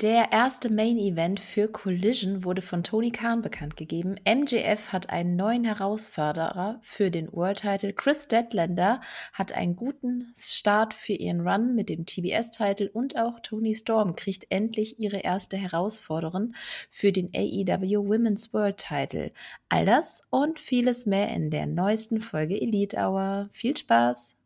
Der erste Main Event für Collision wurde von Tony Khan bekannt gegeben. MJF hat einen neuen Herausforderer für den World Title. Chris Deadlander hat einen guten Start für ihren Run mit dem TBS-Title und auch Tony Storm kriegt endlich ihre erste Herausforderin für den AEW Women's World Title. All das und vieles mehr in der neuesten Folge Elite Hour. Viel Spaß!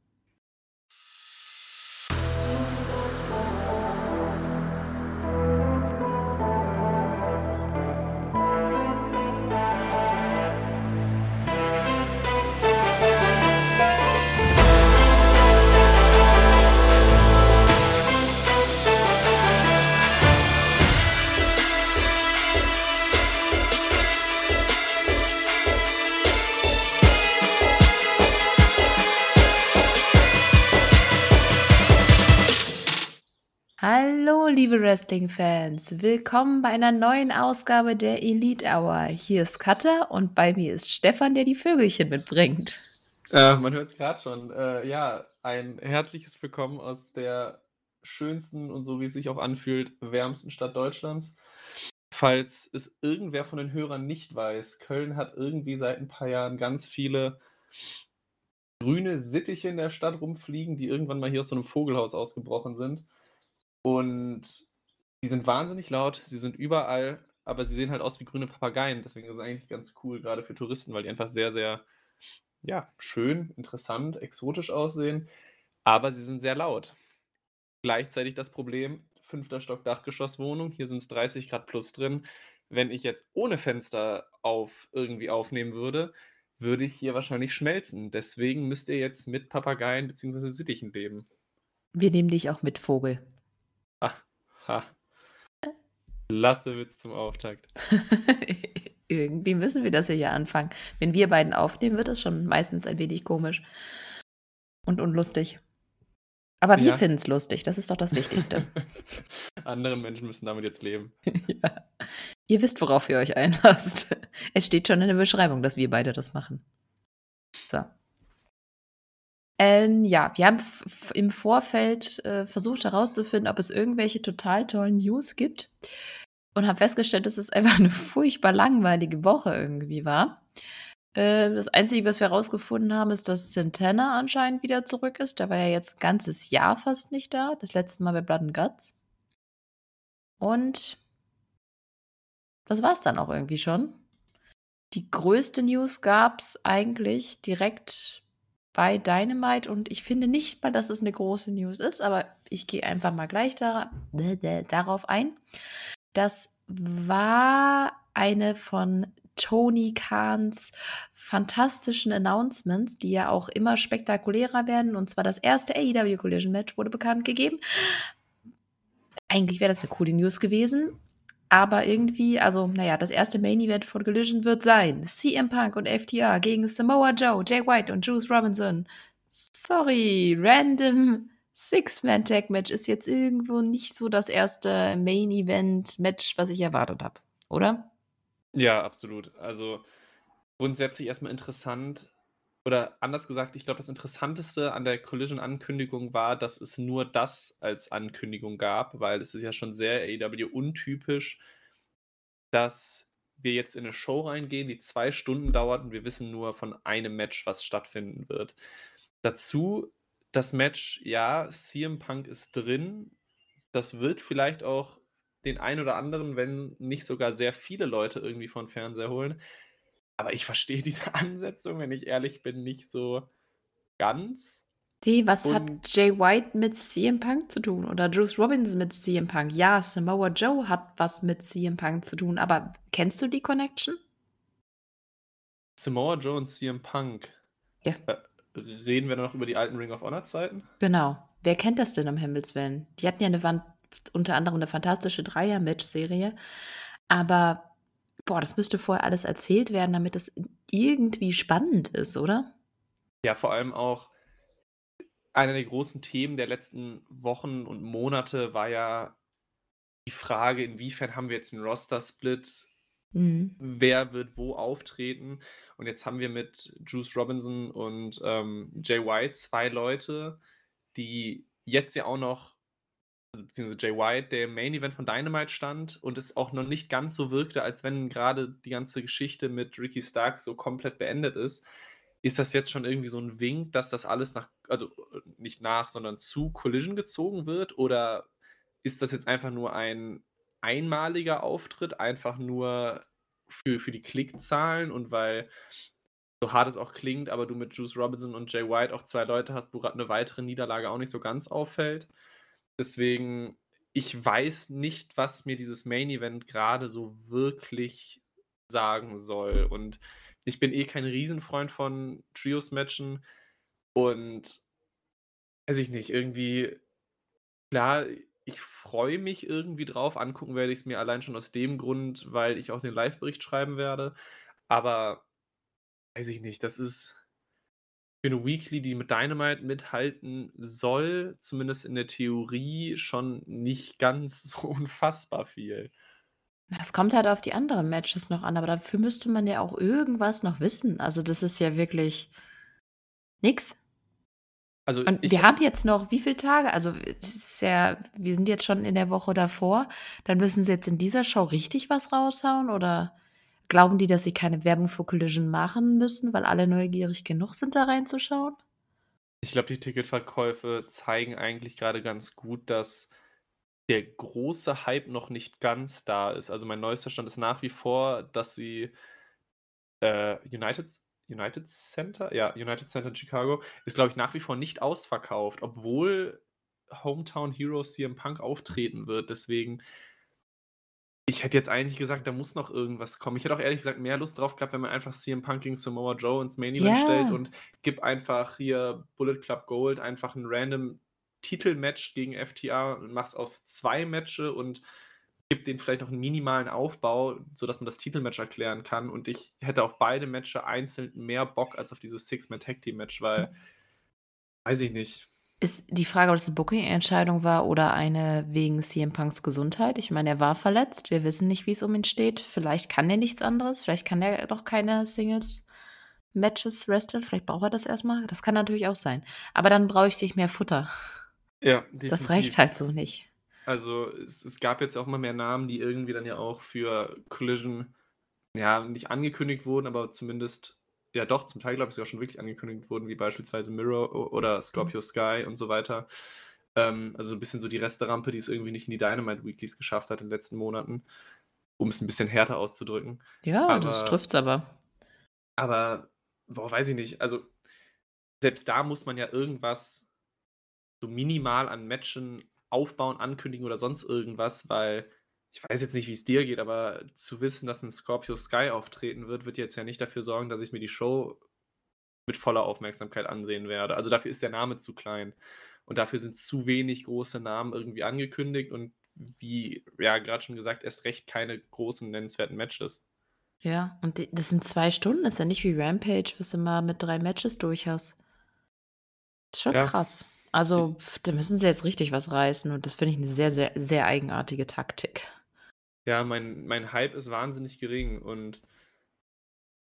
Liebe Wrestling-Fans. Willkommen bei einer neuen Ausgabe der Elite Hour. Hier ist Katha und bei mir ist Stefan, der die Vögelchen mitbringt. Äh, man hört es gerade schon. Äh, ja, ein herzliches Willkommen aus der schönsten und so wie es sich auch anfühlt, wärmsten Stadt Deutschlands. Falls es irgendwer von den Hörern nicht weiß, Köln hat irgendwie seit ein paar Jahren ganz viele grüne Sittiche in der Stadt rumfliegen, die irgendwann mal hier aus so einem Vogelhaus ausgebrochen sind. Und die sind wahnsinnig laut, sie sind überall, aber sie sehen halt aus wie grüne Papageien. Deswegen ist es eigentlich ganz cool, gerade für Touristen, weil die einfach sehr, sehr ja, schön, interessant, exotisch aussehen. Aber sie sind sehr laut. Gleichzeitig das Problem, fünfter Stock Dachgeschosswohnung, hier sind es 30 Grad plus drin. Wenn ich jetzt ohne Fenster auf irgendwie aufnehmen würde, würde ich hier wahrscheinlich schmelzen. Deswegen müsst ihr jetzt mit Papageien bzw. Sittichen leben. Wir nehmen dich auch mit, Vogel. Ha, ha. Lasse Witz zum Auftakt. Irgendwie müssen wir das ja hier anfangen. Wenn wir beiden aufnehmen, wird es schon meistens ein wenig komisch und unlustig. Aber wir ja. finden es lustig, das ist doch das Wichtigste. Andere Menschen müssen damit jetzt leben. ja. Ihr wisst, worauf ihr euch einlasst. Es steht schon in der Beschreibung, dass wir beide das machen. So. Ähm, ja, wir haben im Vorfeld äh, versucht herauszufinden, ob es irgendwelche total tollen News gibt und haben festgestellt, dass es einfach eine furchtbar langweilige Woche irgendwie war. Äh, das Einzige, was wir herausgefunden haben, ist, dass Santana anscheinend wieder zurück ist. Der war ja jetzt ein ganzes Jahr fast nicht da. Das letzte Mal bei Blood and Guts. Und das war es dann auch irgendwie schon. Die größte News gab es eigentlich direkt bei Dynamite und ich finde nicht mal, dass es eine große News ist, aber ich gehe einfach mal gleich da, darauf ein. Das war eine von Tony Kahns fantastischen Announcements, die ja auch immer spektakulärer werden. Und zwar das erste AEW Collision Match wurde bekannt gegeben. Eigentlich wäre das eine coole News gewesen. Aber irgendwie, also, naja, das erste Main Event von Collision wird sein CM Punk und FTR gegen Samoa Joe, Jay White und Juice Robinson. Sorry, random Six-Man-Tag-Match ist jetzt irgendwo nicht so das erste Main-Event-Match, was ich erwartet habe, oder? Ja, absolut. Also grundsätzlich erstmal interessant, oder anders gesagt, ich glaube, das Interessanteste an der Collision-Ankündigung war, dass es nur das als Ankündigung gab, weil es ist ja schon sehr AEW untypisch, dass wir jetzt in eine Show reingehen, die zwei Stunden dauert und wir wissen nur von einem Match, was stattfinden wird. Dazu das Match, ja, CM Punk ist drin. Das wird vielleicht auch den ein oder anderen, wenn nicht sogar sehr viele Leute irgendwie von Fernseher holen. Aber ich verstehe diese Ansetzung, wenn ich ehrlich bin, nicht so ganz. Wie, was Und hat Jay White mit CM Punk zu tun? Oder Bruce Robinson mit CM Punk? Ja, Samoa Joe hat was mit CM Punk zu tun, aber kennst du die Connection? Samoa Joe und CM Punk. Ja. Äh, reden wir noch über die alten Ring of Honor Zeiten? Genau. Wer kennt das denn um Himmels Willen? Die hatten ja eine, unter anderem eine fantastische Dreier-Match-Serie. Aber Boah, das müsste vorher alles erzählt werden, damit es irgendwie spannend ist, oder? Ja, vor allem auch einer der großen Themen der letzten Wochen und Monate war ja die Frage, inwiefern haben wir jetzt einen Roster-Split? Mhm. Wer wird wo auftreten? Und jetzt haben wir mit Juice Robinson und ähm, Jay White zwei Leute, die jetzt ja auch noch beziehungsweise Jay White, der im Main Event von Dynamite stand und es auch noch nicht ganz so wirkte, als wenn gerade die ganze Geschichte mit Ricky Stark so komplett beendet ist. Ist das jetzt schon irgendwie so ein Wink, dass das alles nach, also nicht nach, sondern zu Collision gezogen wird? Oder ist das jetzt einfach nur ein einmaliger Auftritt, einfach nur für, für die Klickzahlen und weil so hart es auch klingt, aber du mit Juice Robinson und Jay White auch zwei Leute hast, wo gerade eine weitere Niederlage auch nicht so ganz auffällt. Deswegen, ich weiß nicht, was mir dieses Main Event gerade so wirklich sagen soll. Und ich bin eh kein Riesenfreund von Trios-Matchen und weiß ich nicht, irgendwie, klar, ich freue mich irgendwie drauf. Angucken werde ich es mir allein schon aus dem Grund, weil ich auch den Live-Bericht schreiben werde. Aber weiß ich nicht, das ist für eine Weekly, die mit Dynamite mithalten soll, zumindest in der Theorie, schon nicht ganz so unfassbar viel. Es kommt halt auf die anderen Matches noch an, aber dafür müsste man ja auch irgendwas noch wissen. Also das ist ja wirklich nix. Also Und wir haben jetzt noch wie viele Tage? Also ist ja, wir sind jetzt schon in der Woche davor. Dann müssen sie jetzt in dieser Show richtig was raushauen oder glauben die, dass sie keine Werbung für Collision machen müssen, weil alle neugierig genug sind, da reinzuschauen? Ich glaube, die Ticketverkäufe zeigen eigentlich gerade ganz gut, dass der große Hype noch nicht ganz da ist. Also mein neuester Stand ist nach wie vor, dass sie äh, United, United Center, ja, United Center in Chicago, ist, glaube ich, nach wie vor nicht ausverkauft, obwohl Hometown Heroes CM Punk auftreten wird. Deswegen, ich hätte jetzt eigentlich gesagt, da muss noch irgendwas kommen. Ich hätte auch ehrlich gesagt mehr Lust drauf gehabt, wenn man einfach CM Punk gegen Samoa Joe ins Main Event yeah. stellt und gibt einfach hier Bullet Club Gold einfach ein random Titelmatch gegen FTA und machst auf zwei Matches und gibt denen vielleicht noch einen minimalen Aufbau, sodass man das Titelmatch erklären kann. Und ich hätte auf beide Matches einzeln mehr Bock als auf dieses Six-Man-Tag-Team-Match, weil, weiß ich nicht. Ist die Frage, ob das eine Booking-Entscheidung war oder eine wegen CM Punks Gesundheit? Ich meine, er war verletzt. Wir wissen nicht, wie es um ihn steht. Vielleicht kann er nichts anderes. Vielleicht kann er doch keine Singles Matches wresteln. Vielleicht braucht er das erstmal. Das kann natürlich auch sein. Aber dann bräuchte ich mehr Futter. Ja, definitiv. Das reicht halt so nicht. Also es, es gab jetzt auch mal mehr Namen, die irgendwie dann ja auch für Collision ja nicht angekündigt wurden, aber zumindest ja doch zum Teil glaube ich sogar schon wirklich angekündigt wurden, wie beispielsweise Mirror oder Scorpio mhm. Sky und so weiter. Ähm, also ein bisschen so die Resterampe, die es irgendwie nicht in die Dynamite Weeklies geschafft hat in den letzten Monaten, um es ein bisschen härter auszudrücken. Ja, aber, das trifft es aber. Aber, boah, weiß ich nicht. Also selbst da muss man ja irgendwas so minimal an Matchen aufbauen, ankündigen oder sonst irgendwas, weil ich weiß jetzt nicht, wie es dir geht, aber zu wissen, dass ein Scorpio Sky auftreten wird, wird jetzt ja nicht dafür sorgen, dass ich mir die Show mit voller Aufmerksamkeit ansehen werde. Also dafür ist der Name zu klein. Und dafür sind zu wenig große Namen irgendwie angekündigt und wie, ja, gerade schon gesagt, erst recht keine großen nennenswerten Matches. Ja, und das sind zwei Stunden, das ist ja nicht wie Rampage, was du mal mit drei Matches durch hast. Das ist schon ja. krass. Also, da müssen sie jetzt richtig was reißen und das finde ich eine sehr, sehr, sehr eigenartige Taktik. Ja, mein, mein Hype ist wahnsinnig gering und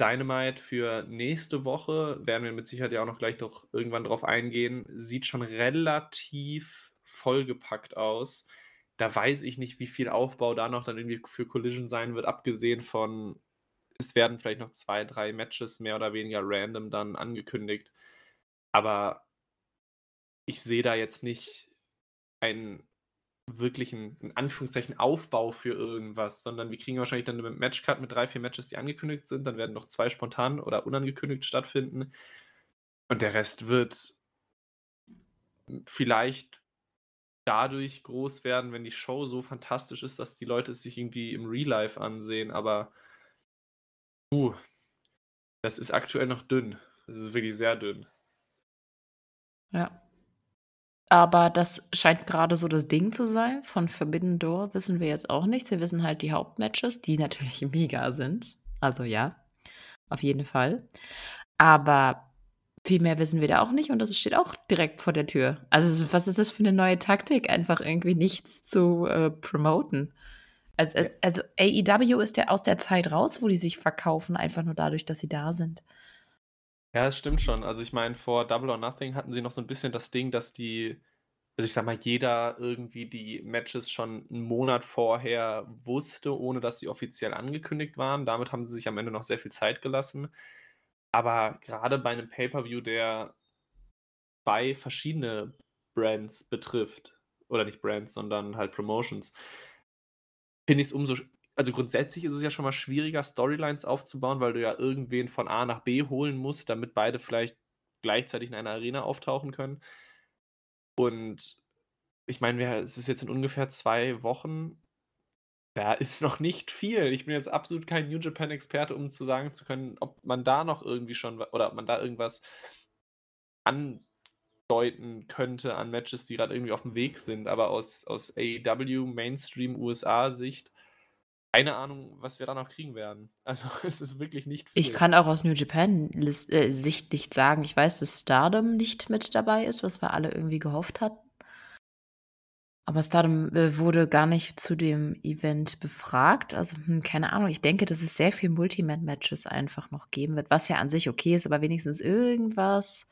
Dynamite für nächste Woche, werden wir mit Sicherheit ja auch noch gleich doch irgendwann drauf eingehen, sieht schon relativ vollgepackt aus. Da weiß ich nicht, wie viel Aufbau da noch dann irgendwie für Collision sein wird, abgesehen von, es werden vielleicht noch zwei, drei Matches mehr oder weniger random dann angekündigt. Aber ich sehe da jetzt nicht einen wirklichen, in Anführungszeichen, Aufbau für irgendwas, sondern wir kriegen wahrscheinlich dann einen Matchcut mit drei, vier Matches, die angekündigt sind. Dann werden noch zwei spontan oder unangekündigt stattfinden. Und der Rest wird vielleicht dadurch groß werden, wenn die Show so fantastisch ist, dass die Leute es sich irgendwie im Real Life ansehen. Aber, uh, das ist aktuell noch dünn. Das ist wirklich sehr dünn. Ja. Aber das scheint gerade so das Ding zu sein. Von Forbidden Door wissen wir jetzt auch nichts. Wir wissen halt die Hauptmatches, die natürlich mega sind. Also ja, auf jeden Fall. Aber viel mehr wissen wir da auch nicht und das steht auch direkt vor der Tür. Also was ist das für eine neue Taktik, einfach irgendwie nichts zu äh, promoten? Also, also AEW ist ja aus der Zeit raus, wo die sich verkaufen, einfach nur dadurch, dass sie da sind. Ja, das stimmt schon. Also ich meine, vor Double or Nothing hatten sie noch so ein bisschen das Ding, dass die also ich sag mal, jeder irgendwie die Matches schon einen Monat vorher wusste, ohne dass sie offiziell angekündigt waren. Damit haben sie sich am Ende noch sehr viel Zeit gelassen. Aber gerade bei einem Pay-per-View, der zwei verschiedene Brands betrifft, oder nicht Brands, sondern halt Promotions, finde ich es umso also grundsätzlich ist es ja schon mal schwieriger, Storylines aufzubauen, weil du ja irgendwen von A nach B holen musst, damit beide vielleicht gleichzeitig in einer Arena auftauchen können. Und ich meine, es ist jetzt in ungefähr zwei Wochen. Da ist noch nicht viel. Ich bin jetzt absolut kein New Japan-Experte, um zu sagen zu können, ob man da noch irgendwie schon oder ob man da irgendwas andeuten könnte an Matches, die gerade irgendwie auf dem Weg sind. Aber aus, aus AEW Mainstream USA-Sicht keine Ahnung, was wir da noch kriegen werden. Also es ist wirklich nicht viel. Ich kann auch aus New Japan-Sicht äh, nicht sagen. Ich weiß, dass Stardom nicht mit dabei ist, was wir alle irgendwie gehofft hatten. Aber Stardom äh, wurde gar nicht zu dem Event befragt. Also, hm, keine Ahnung. Ich denke, dass es sehr viel Multiman-Matches einfach noch geben wird, was ja an sich okay ist, aber wenigstens irgendwas.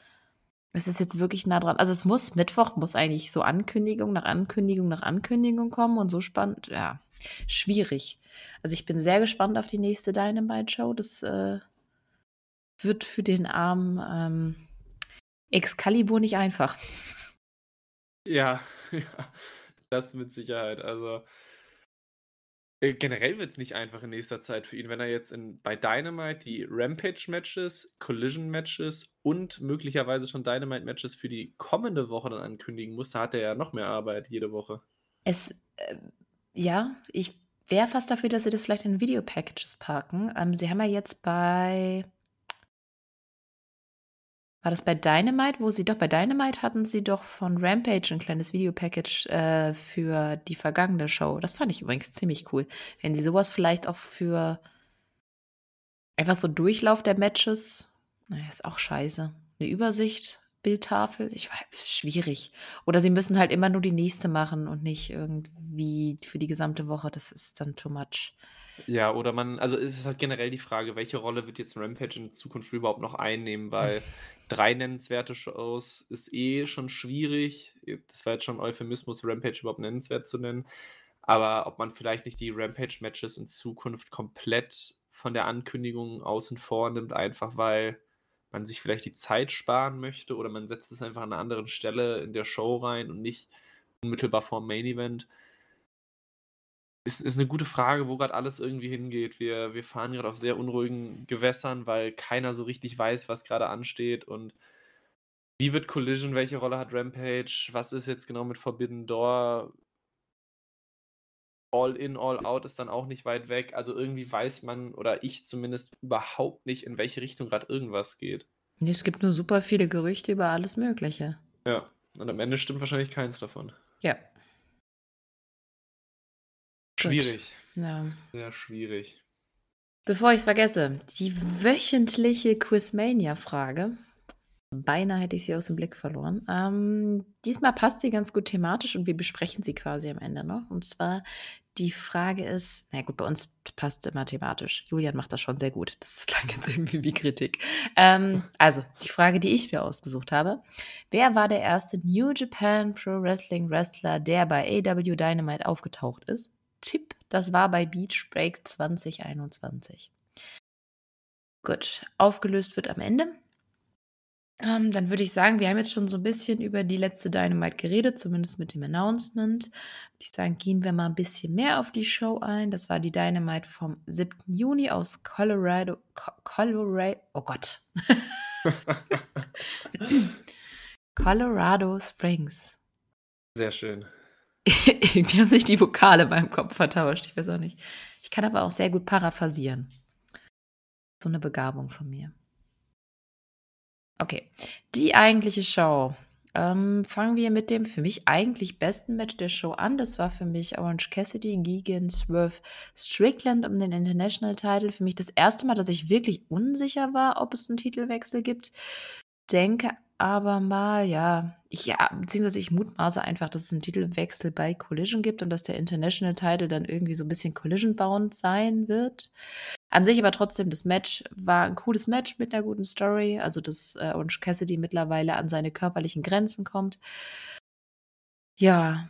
Es ist jetzt wirklich nah dran. Also, es muss Mittwoch, muss eigentlich so Ankündigung nach Ankündigung nach Ankündigung kommen und so spannend. Ja, schwierig. Also ich bin sehr gespannt auf die nächste Dynamite-Show. Das äh, wird für den armen ähm, Excalibur nicht einfach. Ja, ja, das mit Sicherheit. Also äh, generell wird es nicht einfach in nächster Zeit für ihn, wenn er jetzt in, bei Dynamite die Rampage-Matches, Collision-Matches und möglicherweise schon Dynamite-Matches für die kommende Woche dann ankündigen muss. Da hat er ja noch mehr Arbeit jede Woche. Es äh, ja, ich wäre fast dafür, dass sie das vielleicht in Video-Packages packen. Ähm, sie haben ja jetzt bei war das bei Dynamite, wo sie doch bei Dynamite hatten sie doch von Rampage ein kleines Videopackage äh, für die vergangene Show. Das fand ich übrigens ziemlich cool. Wenn sie sowas vielleicht auch für einfach so Durchlauf der Matches, naja, ist auch scheiße. Eine Übersicht Bildtafel? Ich weiß, schwierig. Oder sie müssen halt immer nur die nächste machen und nicht irgendwie für die gesamte Woche. Das ist dann too much. Ja, oder man, also es ist halt generell die Frage, welche Rolle wird jetzt Rampage in Zukunft überhaupt noch einnehmen, weil drei nennenswerte Shows ist eh schon schwierig. Das war jetzt schon Euphemismus, Rampage überhaupt nennenswert zu nennen. Aber ob man vielleicht nicht die Rampage-Matches in Zukunft komplett von der Ankündigung außen vor nimmt, einfach weil man sich vielleicht die Zeit sparen möchte oder man setzt es einfach an einer anderen Stelle in der Show rein und nicht unmittelbar vor Main Event. Ist, ist eine gute Frage, wo gerade alles irgendwie hingeht. Wir, wir fahren gerade auf sehr unruhigen Gewässern, weil keiner so richtig weiß, was gerade ansteht und wie wird Collision, welche Rolle hat Rampage, was ist jetzt genau mit Forbidden Door, All in, all out ist dann auch nicht weit weg. Also irgendwie weiß man, oder ich zumindest, überhaupt nicht, in welche Richtung gerade irgendwas geht. Nee, es gibt nur super viele Gerüchte über alles Mögliche. Ja, und am Ende stimmt wahrscheinlich keins davon. Ja. Schwierig. Gut. Ja. Sehr schwierig. Bevor ich es vergesse, die wöchentliche Quizmania-Frage. Beinahe hätte ich sie aus dem Blick verloren. Ähm, diesmal passt sie ganz gut thematisch und wir besprechen sie quasi am Ende noch. Und zwar die Frage ist, na gut, bei uns passt es immer thematisch. Julian macht das schon sehr gut. Das klang jetzt irgendwie wie Kritik. Ähm, also, die Frage, die ich mir ausgesucht habe. Wer war der erste New Japan Pro Wrestling Wrestler, der bei AW Dynamite aufgetaucht ist? Tipp, das war bei Beach Break 2021. Gut, aufgelöst wird am Ende. Ähm, dann würde ich sagen, wir haben jetzt schon so ein bisschen über die letzte Dynamite geredet, zumindest mit dem Announcement. Würde ich sagen, gehen wir mal ein bisschen mehr auf die Show ein. Das war die Dynamite vom 7. Juni aus Colorado. Co Colorado. Oh Gott. Colorado Springs. Sehr schön. Irgendwie haben sich die Vokale beim Kopf vertauscht. Ich weiß auch nicht. Ich kann aber auch sehr gut paraphrasieren. So eine Begabung von mir. Okay, die eigentliche Show. Ähm, fangen wir mit dem für mich eigentlich besten Match der Show an. Das war für mich Orange Cassidy gegen Swerve Strickland um den International Title. Für mich das erste Mal, dass ich wirklich unsicher war, ob es einen Titelwechsel gibt. Denke aber mal, ja, ich, ja, beziehungsweise ich mutmaße einfach, dass es einen Titelwechsel bei Collision gibt und dass der International Title dann irgendwie so ein bisschen Collision-bound sein wird. An sich aber trotzdem, das Match war ein cooles Match mit einer guten Story. Also, dass äh, Orange Cassidy mittlerweile an seine körperlichen Grenzen kommt. Ja.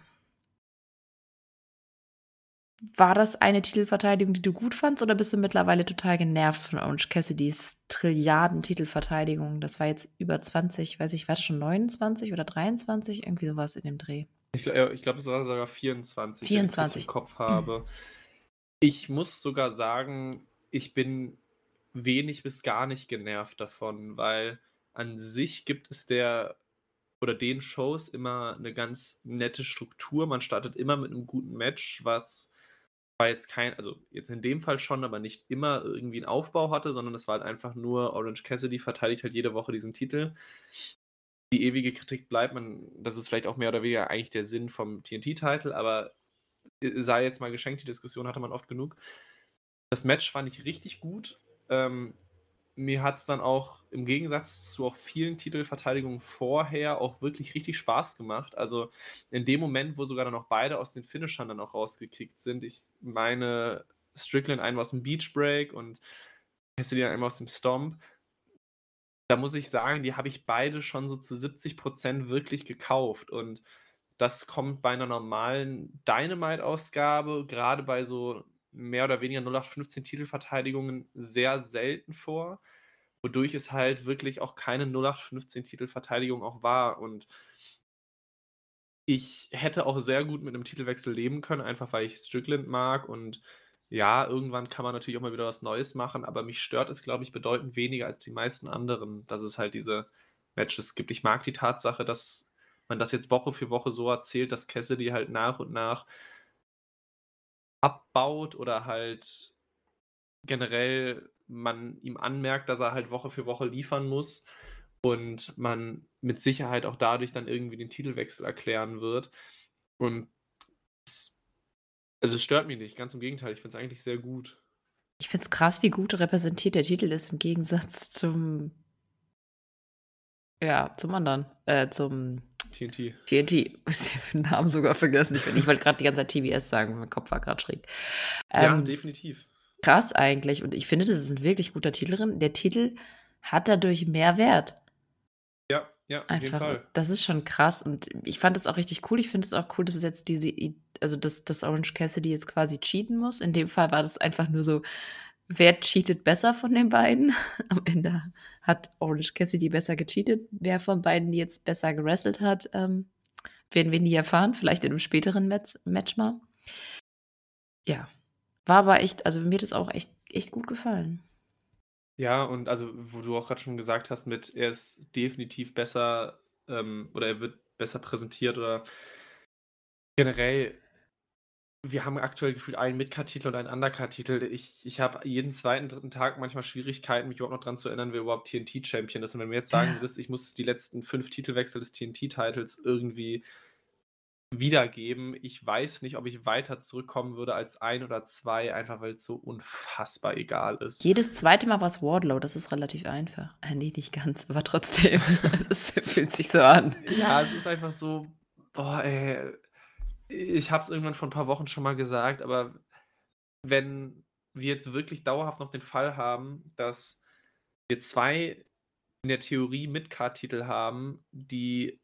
War das eine Titelverteidigung, die du gut fandst, oder bist du mittlerweile total genervt von Orange Cassidys Trilliarden-Titelverteidigung? Das war jetzt über 20, weiß ich, war das schon 29 oder 23? Irgendwie sowas in dem Dreh. Ich, ich glaube, es war sogar 24, wenn ich 24. im Kopf habe. Ich muss sogar sagen, ich bin wenig bis gar nicht genervt davon, weil an sich gibt es der oder den Shows immer eine ganz nette Struktur. Man startet immer mit einem guten Match, was war jetzt kein, also jetzt in dem Fall schon, aber nicht immer irgendwie einen Aufbau hatte, sondern es war halt einfach nur Orange Cassidy verteidigt halt jede Woche diesen Titel. Die ewige Kritik bleibt, man, das ist vielleicht auch mehr oder weniger eigentlich der Sinn vom TNT-Titel, aber sei jetzt mal geschenkt, die Diskussion hatte man oft genug. Das Match fand ich richtig gut. Ähm, mir hat es dann auch im Gegensatz zu auch vielen Titelverteidigungen vorher auch wirklich richtig Spaß gemacht. Also in dem Moment, wo sogar dann auch beide aus den Finishern dann auch rausgekickt sind. Ich meine, Strickland einmal aus dem Beach Break und Cassidy einmal aus dem Stomp. Da muss ich sagen, die habe ich beide schon so zu 70% wirklich gekauft. Und das kommt bei einer normalen Dynamite-Ausgabe, gerade bei so mehr oder weniger 0815 Titelverteidigungen, sehr selten vor. Wodurch es halt wirklich auch keine 0815 Titelverteidigung auch war. Und ich hätte auch sehr gut mit einem Titelwechsel leben können, einfach weil ich Strickland mag. Und ja, irgendwann kann man natürlich auch mal wieder was Neues machen, aber mich stört es, glaube ich, bedeutend weniger als die meisten anderen, dass es halt diese Matches gibt. Ich mag die Tatsache, dass man das jetzt Woche für Woche so erzählt, dass Cassidy halt nach und nach abbaut oder halt generell man ihm anmerkt, dass er halt Woche für Woche liefern muss und man mit Sicherheit auch dadurch dann irgendwie den Titelwechsel erklären wird. Und es, also es stört mich nicht, ganz im Gegenteil, ich finde es eigentlich sehr gut. Ich finde es krass, wie gut repräsentiert der Titel ist im Gegensatz zum. Ja, zum anderen. Äh, zum TNT. TNT. Ich habe den Namen sogar vergessen. Ich, ich wollte gerade die ganze Zeit TBS sagen, mein Kopf war gerade schräg. ja, Ähm, definitiv. krass eigentlich. Und ich finde, das ist ein wirklich guter Titel drin. Der Titel hat dadurch mehr Wert. Ja, ja, Einfach, Fall. das ist schon krass. Und ich fand das auch richtig cool. Ich finde es auch cool, dass es jetzt diese, also dass, dass Orange Cassidy jetzt quasi cheaten muss. In dem Fall war das einfach nur so, wer cheatet besser von den beiden? Am Ende hat Orange Cassidy besser gecheatet. Wer von beiden jetzt besser gewrestelt hat, ähm, werden wir nie erfahren. Vielleicht in einem späteren Match, Match mal. Ja. War aber echt, also mir hat das auch echt, echt gut gefallen. Ja, und also, wo du auch gerade schon gesagt hast, mit er ist definitiv besser ähm, oder er wird besser präsentiert oder generell, wir haben aktuell gefühlt einen Mid-Card-Titel und einen Undercard-Titel. Ich, ich habe jeden zweiten, dritten Tag manchmal Schwierigkeiten, mich überhaupt noch dran zu erinnern, wer überhaupt TNT-Champion ist. Und wenn mir jetzt sagen würdest, ich muss die letzten fünf Titelwechsel des TNT-Titels irgendwie wiedergeben, ich weiß nicht, ob ich weiter zurückkommen würde als ein oder zwei, einfach weil es so unfassbar egal ist. Jedes zweite Mal war es Wardlow, das ist relativ einfach. Äh, nee, nicht ganz, aber trotzdem. Es fühlt sich so an. Ja, es ist einfach so, boah, ey, ich habe es irgendwann vor ein paar Wochen schon mal gesagt, aber wenn wir jetzt wirklich dauerhaft noch den Fall haben, dass wir zwei in der Theorie Mid-Card-Titel haben, die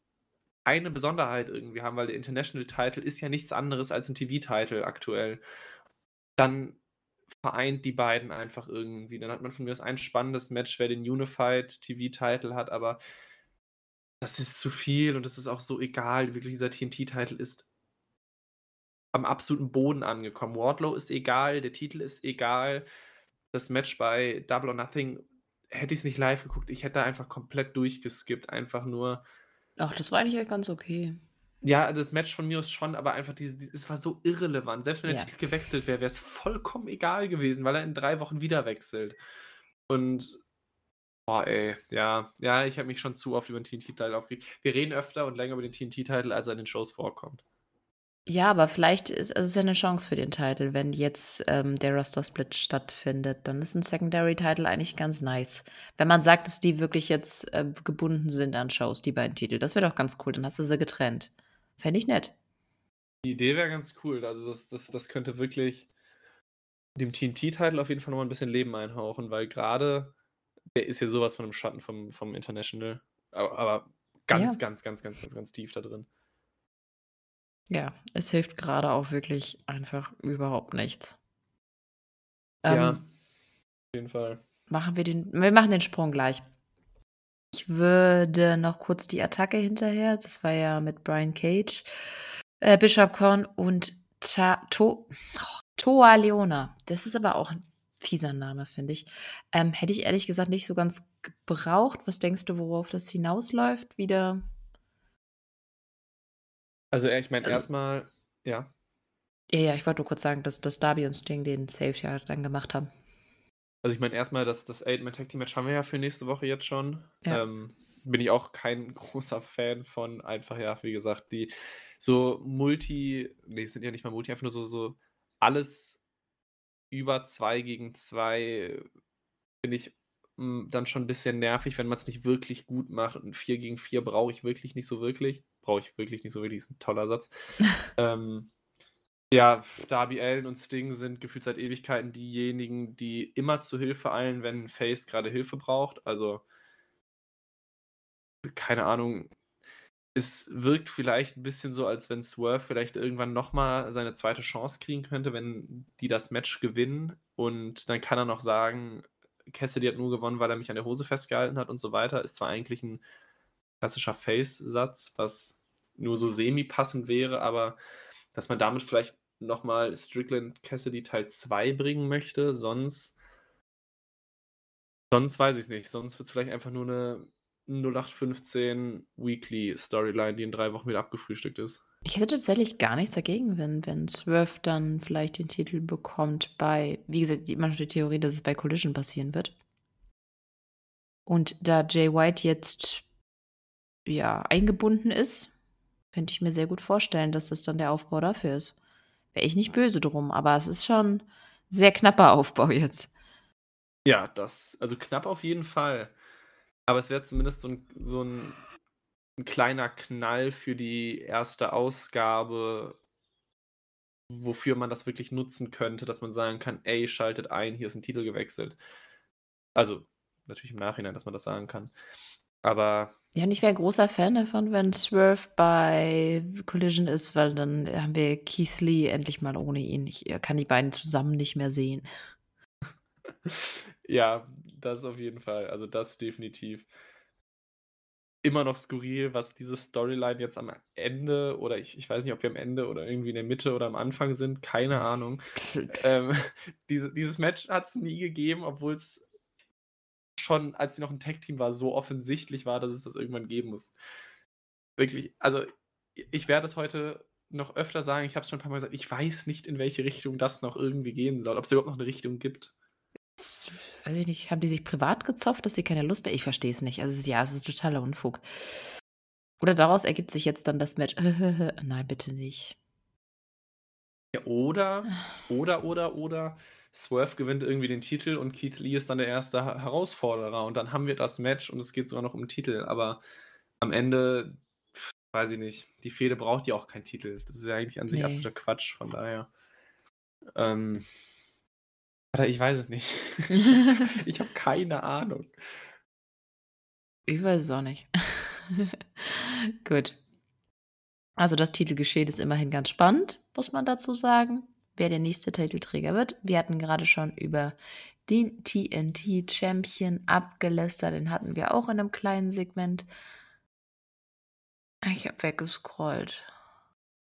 eine Besonderheit irgendwie haben, weil der International Title ist ja nichts anderes als ein TV-Title aktuell, dann vereint die beiden einfach irgendwie. Dann hat man von mir aus ein spannendes Match, wer den Unified TV-Title hat, aber das ist zu viel und das ist auch so egal. Wirklich, dieser TNT-Titel ist am absoluten Boden angekommen. Wardlow ist egal, der Titel ist egal. Das Match bei Double or Nothing hätte ich es nicht live geguckt. Ich hätte da einfach komplett durchgeskippt. Einfach nur. Ach, das war eigentlich ganz okay. Ja, das Match von mir aus schon, aber einfach diese, die- es war so irrelevant. Selbst wenn der Ja. Titel gewechselt wäre, wäre es vollkommen egal gewesen, weil er in drei Wochen wieder wechselt. Und boah, ey, ja, ja, ich habe mich schon zu oft über den TNT-Titel aufgeregt. Wir reden öfter und länger über den TNT-Titel, als er in den Shows vorkommt. Ja, aber vielleicht ist also es ist ja eine Chance für den Titel, wenn jetzt ähm, der Roster-Split stattfindet. Dann ist ein Secondary-Title eigentlich ganz nice. Wenn man sagt, dass die wirklich jetzt äh, gebunden sind an Shows, die beiden Titel. Das wäre doch ganz cool. Dann hast du sie getrennt. Fände ich nett. Die Idee wäre ganz cool. Also das, das, das könnte wirklich dem TNT-Titel auf jeden Fall nochmal ein bisschen Leben einhauchen, weil gerade der ist ja sowas von einem Schatten vom, vom International. Aber, aber ganz, Ja. ganz, ganz, ganz, ganz, ganz tief da drin. Ja, es hilft gerade auch wirklich einfach überhaupt nichts. Ja, Ähm, auf jeden Fall. machen wir den wir machen den Sprung gleich. Ich würde noch kurz die Attacke hinterher das war ja mit Brian Cage, äh, Bishop Korn und Ta To oh, Toa Leona. Das ist aber auch 'n fieser Name, finde ich. Ähm, hätte ich ehrlich gesagt nicht so ganz gebraucht. Was denkst du, worauf das hinausläuft? Wieder Also, äh, ich meine Also erst mal ja? Ja, ja, ich wollte nur kurz sagen, dass dass Darby und Sting den Save ja dann gemacht haben. Also, ich meine erst mal, das das Eight-Man-Tag-Team-Match haben wir ja für nächste Woche jetzt schon. Ja. Ähm, bin ich auch kein großer Fan von. Einfach, ja, wie gesagt, die so Multi ne, sind ja nicht mal Multi, einfach nur so so alles über 2 gegen 2 finde ich, hm, dann schon 'n bisschen nervig, wenn man's nicht wirklich gut macht und 4 gegen 4 brauche ich wirklich nicht so wirklich. Brauche ich wirklich nicht so wirklich, ist 'n toller Satz. Ähm, ja, Darby Allin und Sting sind gefühlt seit Ewigkeiten diejenigen, die immer zu Hilfe eilen, wenn Face grade Hilfe braucht. Also keine Ahnung. Es wirkt vielleicht 'n bisschen so, als wenn Swerve vielleicht irgendwann noch mal seine 2. Chance kriegen könnte, wenn die das Match gewinnen. Und dann kann er noch sagen: „Cassidy hat nur gewonnen, weil er mich an der Hose festgehalten hat“ und so weiter. Ist zwar eigentlich 'n klassischer Face-Satz, was nur so semi-passend wäre, aber dass man damit vielleicht noch mal Strickland Cassidy Teil 2 bringen möchte, sonst sonst weiß ich's nicht. Sonst wird's vielleicht einfach nur 'ne 0815 Weekly Storyline, die in 3 Wochen wieder abgefrühstückt ist. Ich hätte tatsächlich gar nichts dagegen, wenn wenn Swerve dann vielleicht den Titel bekommt bei wie gesagt, immer noch die Theorie, dass es bei Collision passieren wird. Und da Jay White jetzt ja, eingebunden ist, könnte ich mir sehr gut vorstellen, dass das dann der Aufbau dafür ist. Wäre ich nicht böse drum, aber es ist schon sehr knapper Aufbau jetzt. Ja, das also knapp auf jeden Fall. Aber es wäre zumindest so 'n so 'n 'n kleiner Knall für die erste Ausgabe wofür man das wirklich nutzen könnte, dass man sagen kann: „Ey, schaltet ein, hier ist 'n Titel gewechselt.“ Also, natürlich im Nachhinein, dass man das sagen kann. Aber Ja, und ich wäre großer Fan davon, wenn Swerve bei Collision ist, weil dann haben wir Keith Lee endlich mal ohne ihn. Ich, kann die beiden zusammen nicht mehr sehen. Ja, das auf jeden Fall. Also, das definitiv. Immer noch skurril, was diese Storyline jetzt am Ende oder ich ich weiß nicht, ob wir am Ende oder irgendwie in der Mitte oder am Anfang sind, keine Ahnung. Ähm, diese dieses Match hat's nie gegeben, obwohl's schon, als sie noch 'n Tag-Team war, so offensichtlich war, dass es das irgendwann geben muss. Wirklich, also, ich werde es heute noch öfter sagen, ich habe es schon 'n paarmal gesagt, ich weiß nicht, in welche Richtung das noch irgendwie gehen soll, ob's da überhaupt noch 'ne Richtung gibt. Das weiß ich nicht. Haben die sich privat gezofft, dass sie keine Lust mehr ich verstehe es nicht. Also, es ist ja, es ist totaler Unfug. Oder daraus ergibt sich jetzt dann das Match nein, bitte nicht. Ja, oder oder, oder, oder Swerve gewinnt irgendwie den Titel und Keith Lee ist dann der erste Herausforderer und dann haben wir das Match und es geht sogar noch um 'n Titel. Aber am Ende, weiß ich nicht, die Fehde braucht ja auch keinen Titel. Das ist ja eigentlich an sich Ne. absoluter Quatsch, von daher. Ähm ich weiß es nicht. Ich habe keine Ahnung. Ich weiß es auch nicht. Gut. Also, das Titelgeschehen ist immerhin ganz spannend, muss man dazu sagen, wer der nächste Titelträger wird. Wir hatten gerade schon über den TNT Champion abgelästert, den hatten wir auch in 'nem kleinen Segment. Ich habe weggescrollt.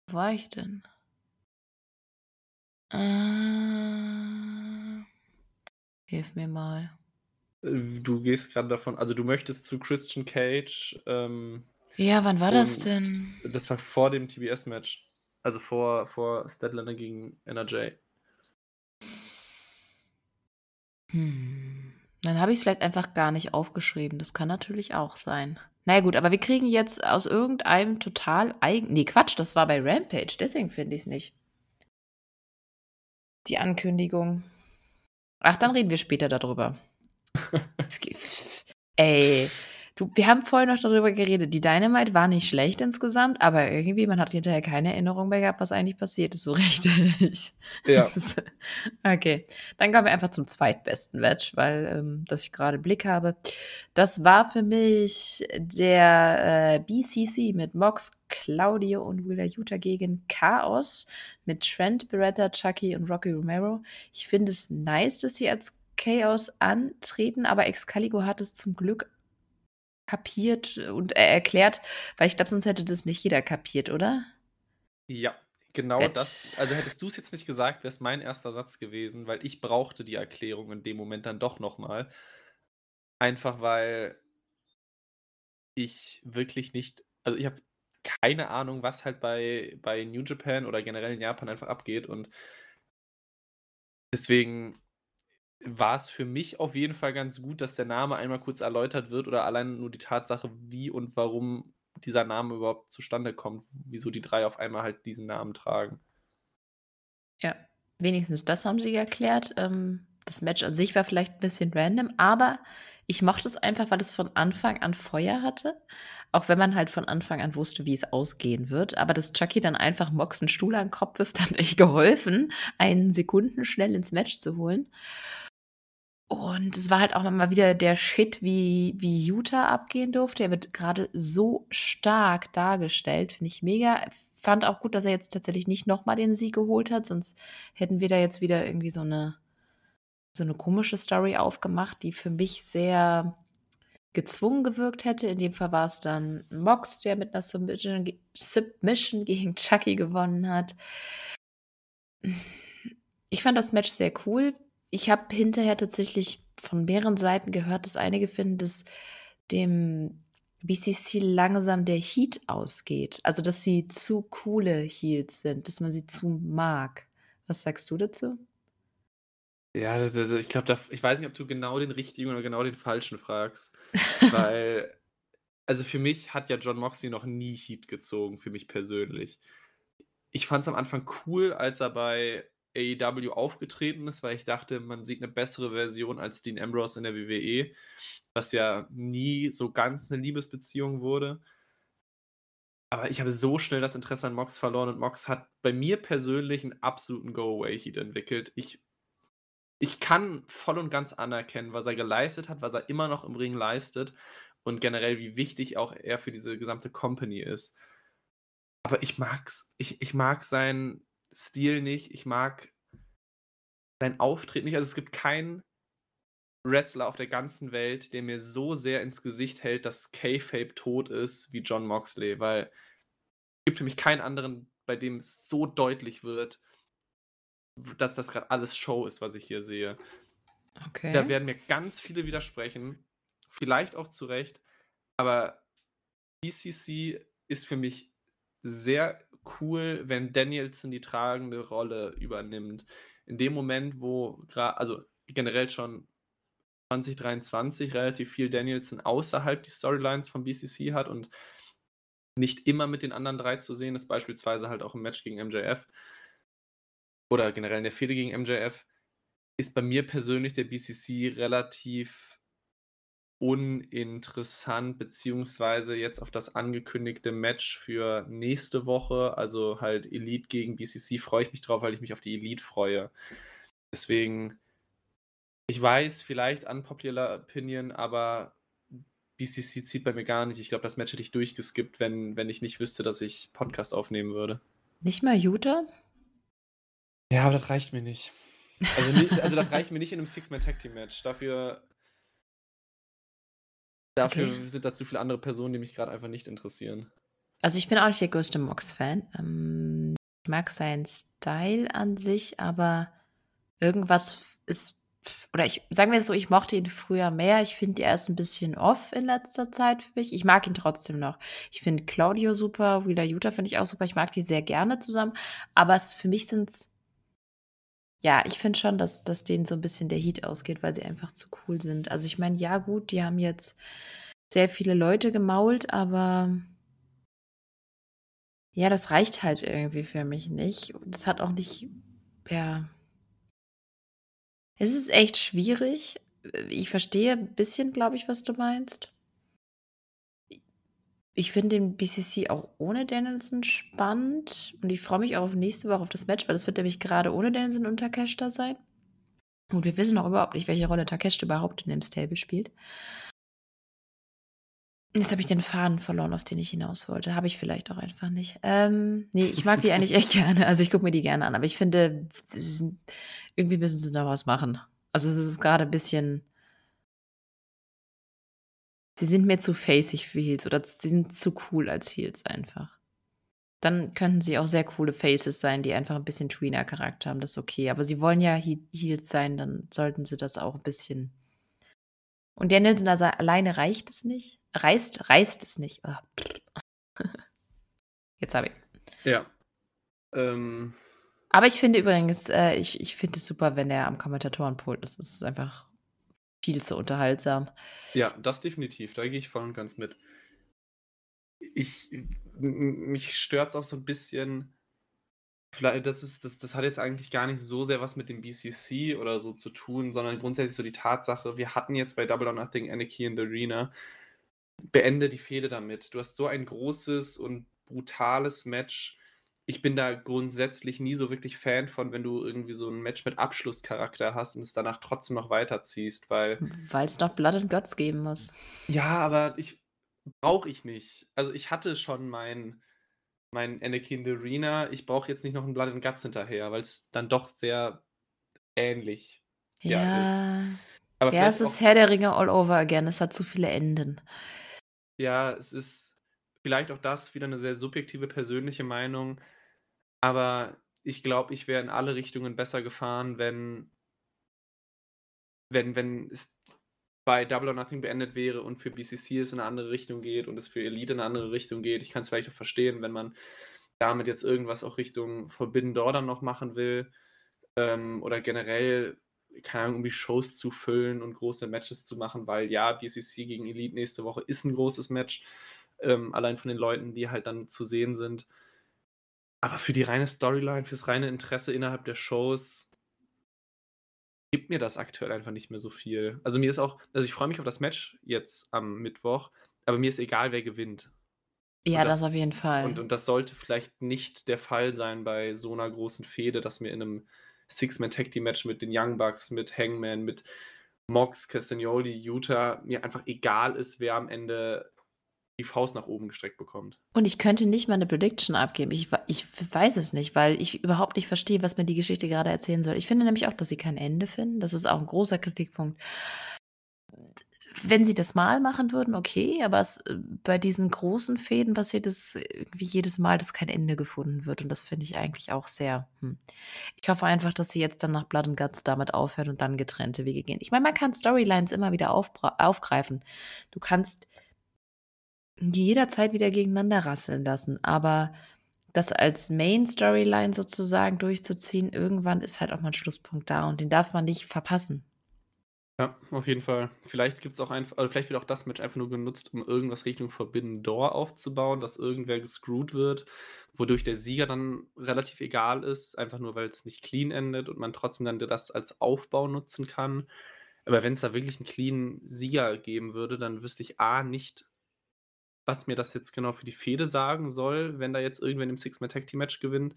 Wo war ich denn? Äh hilf mir mal. Äh, du gehst grade davon also, du möchtest zu Christian Cage, ähm, Ja, wann war das denn? das war vor dem TBS-Match. Also, vor vor Statlander gegen NRJ. Hm, dann habe ich's vielleicht einfach gar nicht aufgeschrieben. Das kann natürlich auch sein. Na ja gut, aber wir kriegen jetzt aus irgendeinem total eigen ne, Quatsch, das war bei Rampage, deswegen finde ich's nicht. Die Ankündigung. Ach, dann reden wir später da drüber. Es ge ey, Du, wir haben vorhin noch darüber geredet. Die Dynamite war nicht schlecht insgesamt, aber irgendwie, man hat hinterher keine Erinnerung mehr gehabt, was eigentlich passiert ist, so richtig. Ja. okay. Dann kommen wir einfach zum zweitbesten Match, weil ähm, das ich gerade Blick habe. Das war für mich der äh, BCC mit Mox, Claudio und Willa Utah gegen Chaos mit Trent, Beretta, Chucky und Rocky Romero. Ich finde es nice, dass sie als Chaos antreten, aber Excalibur hat es zum Glück kapiert und äh, erklärt, weil ich glaube, sonst hätte das nicht jeder kapiert, oder? Ja, genau Gut. das. Also hättest du es jetzt nicht gesagt, wäre es mein erster Satz gewesen, weil ich brauchte die Erklärung in dem Moment dann doch nochmal. Einfach weil ich wirklich nicht, also ich habe keine Ahnung, was halt bei, bei New Japan oder generell in Japan einfach abgeht und deswegen war es für mich auf jeden Fall ganz gut, dass der Name einmal kurz erläutert wird oder allein nur die Tatsache, wie und warum dieser Name überhaupt zustande kommt, wieso die drei auf einmal halt diesen Namen tragen. Ja, wenigstens das haben sie erklärt. Ähm, das Match an sich war vielleicht ein bisschen random, aber ich mochte es einfach, weil es von Anfang an Feuer hatte. Auch wenn man halt von Anfang an wusste, wie es ausgehen wird. Aber dass Chucky dann einfach Mox einen Stuhl an den Kopf wirft, hat echt geholfen, einen Sekunden schnell ins Match zu holen. Und es war halt auch mal wieder der Shit, wie, wie Utah abgehen durfte. Er wird gerade so stark dargestellt, finde ich mega. Fand auch gut, dass er jetzt tatsächlich nicht nochmal den Sieg geholt hat, sonst hätten wir da jetzt wieder irgendwie so eine, so eine komische Story aufgemacht, die für mich sehr gezwungen gewirkt hätte. In dem Fall war es dann Mox, der mit einer Submission, Submission gegen Chucky gewonnen hat. Ich fand das Match sehr cool ich habe hinterher tatsächlich von mehreren Seiten gehört, dass einige finden, dass dem BCC langsam der Heat ausgeht. Also, dass sie zu coole Heels sind, dass man sie zu mag. Was sagst du dazu? Ja, ich glaube, ich weiß nicht, ob du genau den richtigen oder genau den falschen fragst. weil, also für mich hat ja John Moxley noch nie Heat gezogen, für mich persönlich. Ich fand es am Anfang cool, als er bei AEW aufgetreten ist, weil ich dachte, man sieht eine bessere Version als Dean Ambrose in der WWE, was ja nie so ganz eine Liebesbeziehung wurde. Aber ich habe so schnell das Interesse an Mox verloren und Mox hat bei mir persönlich einen absoluten Go-Away-Heat entwickelt. Ich, ich kann voll und ganz anerkennen, was er geleistet hat, was er immer noch im Ring leistet und generell, wie wichtig auch er für diese gesamte Company ist. Aber ich mag's, ich, ich mag sein, Stil nicht. Ich mag sein Auftreten nicht. Also es gibt keinen Wrestler auf der ganzen Welt, der mir so sehr ins Gesicht hält, dass K-Fape tot ist wie John Moxley, weil es gibt für mich keinen anderen, bei dem es so deutlich wird, dass das gerade alles Show ist, was ich hier sehe. Okay. Da werden mir ganz viele widersprechen, vielleicht auch zu Recht, aber BCC ist für mich sehr cool, wenn Danielson die tragende Rolle übernimmt. In dem Moment, wo gerade, also generell schon 2023 relativ viel Danielson außerhalb die Storylines von BCC hat und nicht immer mit den anderen drei zu sehen ist, beispielsweise halt auch im Match gegen MJF oder generell in der Fehde gegen MJF, ist bei mir persönlich der BCC relativ uninteressant, beziehungsweise jetzt auf das angekündigte Match für nächste Woche, also halt Elite gegen BCC, freue ich mich drauf, weil ich mich auf die Elite freue. Deswegen, ich weiß, vielleicht unpopular Opinion, aber BCC zieht bei mir gar nicht. Ich glaube, das Match hätte ich durchgeskippt, wenn, wenn ich nicht wüsste, dass ich Podcast aufnehmen würde. Nicht mal Utah? Ja, aber das reicht mir nicht. Also, also das reicht mir nicht in einem Six-Man-Tag-Team-Match. Dafür Dafür okay. sind da zu viele andere Personen, die mich gerade einfach nicht interessieren. Also ich bin auch nicht der größte Mox-Fan. Ähm, ich mag seinen Style an sich, aber irgendwas ist, oder ich sagen wir es so, ich mochte ihn früher mehr. Ich finde, er ist ein bisschen off in letzter Zeit für mich. Ich mag ihn trotzdem noch. Ich finde Claudio super, Wheeler Utah finde ich auch super. Ich mag die sehr gerne zusammen. Aber es, für mich sind es ja, ich finde schon, dass, dass denen so ein bisschen der Heat ausgeht, weil sie einfach zu cool sind. Also ich meine, ja gut, die haben jetzt sehr viele Leute gemault, aber ja, das reicht halt irgendwie für mich nicht. Das hat auch nicht, ja. Es ist echt schwierig. Ich verstehe ein bisschen, glaube ich, was du meinst. Ich finde den BCC auch ohne Danielson spannend und ich freue mich auch auf nächste Woche auf das Match, weil es wird nämlich gerade ohne Danielson und Takeshita sein. Und wir wissen auch überhaupt nicht, welche Rolle Takeshita überhaupt in dem Stable spielt. Jetzt habe ich den Faden verloren, auf den ich hinaus wollte. Habe ich vielleicht auch einfach nicht. Ähm, nee, ich mag die eigentlich echt gerne. Also ich gucke mir die gerne an. Aber ich finde, irgendwie müssen sie noch was machen. Also es ist gerade ein bisschen. Sie sind mir zu facig für Heels oder sie sind zu cool als Heels einfach. Dann könnten sie auch sehr coole Faces sein, die einfach ein bisschen Tweener-Charakter haben. Das ist okay. Aber sie wollen ja Heels sein, dann sollten sie das auch ein bisschen. Und der Nelson also alleine reicht es nicht. Reißt, reißt es nicht. Oh. Jetzt habe ich Ja. Ähm. Aber ich finde übrigens, äh, ich, ich finde es super, wenn er am Kommentatorenpult ist. Es ist einfach viel zu unterhaltsam. Ja, das definitiv. Da gehe ich voll und ganz mit. Ich, mich stört es auch so ein bisschen. Vielleicht, das, ist, das, das hat jetzt eigentlich gar nicht so sehr was mit dem BCC oder so zu tun, sondern grundsätzlich so die Tatsache, wir hatten jetzt bei Double or Nothing Anarchy in the Arena. Beende die Fehde damit. Du hast so ein großes und brutales Match ich bin da grundsätzlich nie so wirklich Fan von, wenn du irgendwie so ein Match mit Abschlusscharakter hast und es danach trotzdem noch weiterziehst, weil. Weil es noch Blood and Guts geben muss. Ja, aber ich brauche ich nicht. Also ich hatte schon mein, mein Anakin the Arena. Ich brauche jetzt nicht noch ein Blood and Guts hinterher, weil es dann doch sehr ähnlich ja, ja ist. Aber ja, es ist Herr der Ringe all over again. Es hat zu viele Enden. Ja, es ist vielleicht auch das wieder eine sehr subjektive persönliche Meinung. Aber ich glaube, ich wäre in alle Richtungen besser gefahren, wenn wenn wenn es bei Double or Nothing beendet wäre und für BCC es in eine andere Richtung geht und es für Elite in eine andere Richtung geht. Ich kann es vielleicht auch verstehen, wenn man damit jetzt irgendwas auch Richtung Forbidden Door dann noch machen will ähm, oder generell, keine Ahnung, um die Shows zu füllen und große Matches zu machen, weil ja, BCC gegen Elite nächste Woche ist ein großes Match, ähm, allein von den Leuten, die halt dann zu sehen sind. Aber für die reine Storyline, fürs reine Interesse innerhalb der Shows gibt mir das aktuell einfach nicht mehr so viel. Also mir ist auch, also ich freue mich auf das Match jetzt am Mittwoch, aber mir ist egal, wer gewinnt. Ja, das, das, auf jeden Fall. Und, und das sollte vielleicht nicht der Fall sein bei so einer großen Fehde, dass mir in einem Six-Man-Tag-Team-Match mit den Young Bucks, mit Hangman, mit Mox, Castagnoli, Utah, mir einfach egal ist, wer am Ende die Faust nach oben gestreckt bekommt. Und ich könnte nicht mal eine Prediction abgeben. Ich, ich weiß es nicht, weil ich überhaupt nicht verstehe, was mir die Geschichte gerade erzählen soll. Ich finde nämlich auch, dass sie kein Ende finden. Das ist auch ein großer Kritikpunkt. Wenn sie das mal machen würden, okay, aber es, bei diesen großen Fäden passiert es irgendwie jedes Mal, dass kein Ende gefunden wird. Und das finde ich eigentlich auch sehr. Hm. Ich hoffe einfach, dass sie jetzt dann nach Blood and Guts damit aufhört und dann getrennte Wege gehen. Ich meine, man kann Storylines immer wieder aufgreifen. Du kannst jederzeit wieder gegeneinander rasseln lassen. Aber das als Main-Storyline sozusagen durchzuziehen, irgendwann ist halt auch mal ein Schlusspunkt da und den darf man nicht verpassen. Ja, auf jeden Fall. Vielleicht gibt es auch einfach, oder vielleicht wird auch das Match einfach nur genutzt, um irgendwas Richtung Forbidden Door aufzubauen, dass irgendwer gescrewt wird, wodurch der Sieger dann relativ egal ist, einfach nur weil es nicht clean endet und man trotzdem dann das als Aufbau nutzen kann. Aber wenn es da wirklich einen clean Sieger geben würde, dann wüsste ich A nicht, was mir das jetzt genau für die Fehde sagen soll, wenn da jetzt irgendwer im Six-Man-Tag-Team-Match gewinnt.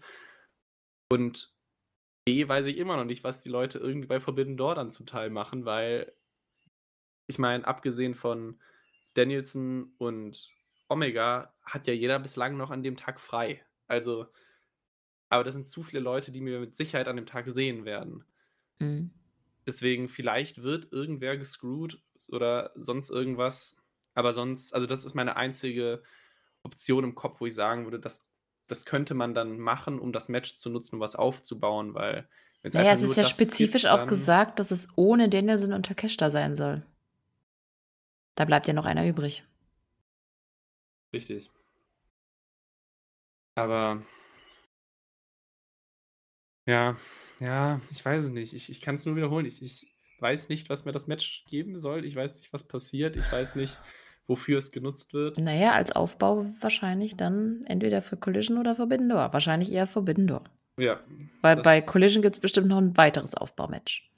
Und B, weiß ich immer noch nicht, was die Leute irgendwie bei Forbidden Door dann zum Teil machen, weil ich meine, abgesehen von Danielson und Omega hat ja jeder bislang noch an dem Tag frei. Also, aber das sind zu viele Leute, die wir mit Sicherheit an dem Tag sehen werden. Mhm. Deswegen, vielleicht wird irgendwer gescrewt oder sonst irgendwas. Aber sonst, also das ist meine einzige Option im Kopf, wo ich sagen würde, das, das könnte man dann machen, um das Match zu nutzen, um was aufzubauen, weil wenn es Naja, es ist ja spezifisch gibt, auch gesagt, dass es ohne Danielson und Takeshita sein soll. Da bleibt ja noch einer übrig. Richtig. Aber ja, ja, ich weiß es nicht. Ich, ich kann es nur wiederholen. Ich, ich weiß nicht, was mir das Match geben soll. Ich weiß nicht, was passiert. Ich weiß nicht, wofür es genutzt wird. Naja, als Aufbau wahrscheinlich dann entweder für Collision oder Forbidden Door. Wahrscheinlich eher Forbidden Door. Ja. Weil bei Collision gibt es bestimmt noch ein weiteres Aufbaumatch.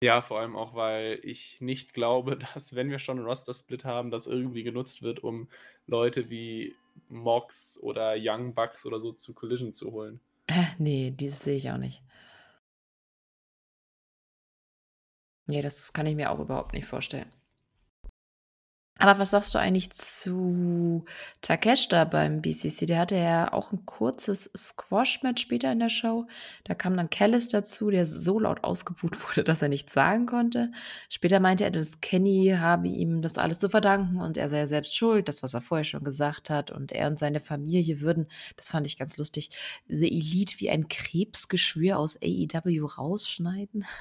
Ja, vor allem auch, weil ich nicht glaube, dass, wenn wir schon 'n Roster-Split haben, das irgendwie genutzt wird, um Leute wie Mox oder Young Bucks oder so zu Collision zu holen. Äh, ne, dieses sehe ich auch nicht. Ne, das kann ich mir auch überhaupt nicht vorstellen. Aber was sagst du eigentlich zu Takeshita beim BCC? Der hatte ja auch ein kurzes Squash-Match später in der Show. Da kam dann Callis dazu, der so laut ausgebuht wurde, dass er nichts sagen konnte. Später meinte er, dass Kenny habe ihm das alles zu verdanken und er sei ja selbst schuld, das, was er vorher schon gesagt hat. Und er und seine Familie würden, das fand ich ganz lustig, The Elite wie ein Krebsgeschwür aus AEW rausschneiden.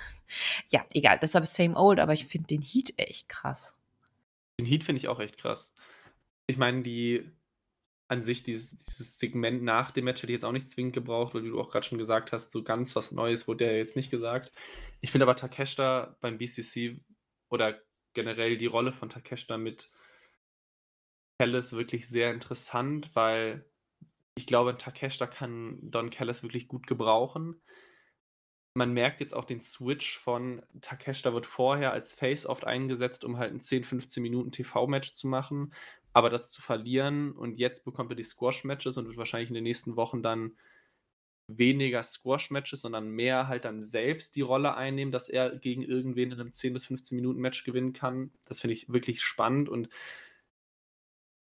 Ja, egal, das war same old, aber ich finde den Heat echt krass. Den Heat finde ich auch echt krass. Ich meine, die an sich, dieses, dieses Segment nach dem Match hätte ich jetzt auch nicht zwingend gebraucht, weil wie du auch gerade schon gesagt hast, so ganz was Neues wurde ja jetzt nicht gesagt. Ich finde aber Takeshita beim BCC oder generell die Rolle von Takeshita mit Kellis wirklich sehr interessant, weil ich glaube, Takeshita kann Don Kellis wirklich gut gebrauchen man merkt jetzt auch den Switch von Takeshita wird vorher als Face oft eingesetzt, um halt ein 10, 15 Minuten TV-Match zu machen, aber das zu verlieren und jetzt bekommt er die Squash-Matches und wird wahrscheinlich in den nächsten Wochen dann weniger Squash-Matches, sondern mehr halt dann selbst die Rolle einnehmen, dass er gegen irgendwen in einem 10 bis 15 Minuten Match gewinnen kann. Das finde ich wirklich spannend und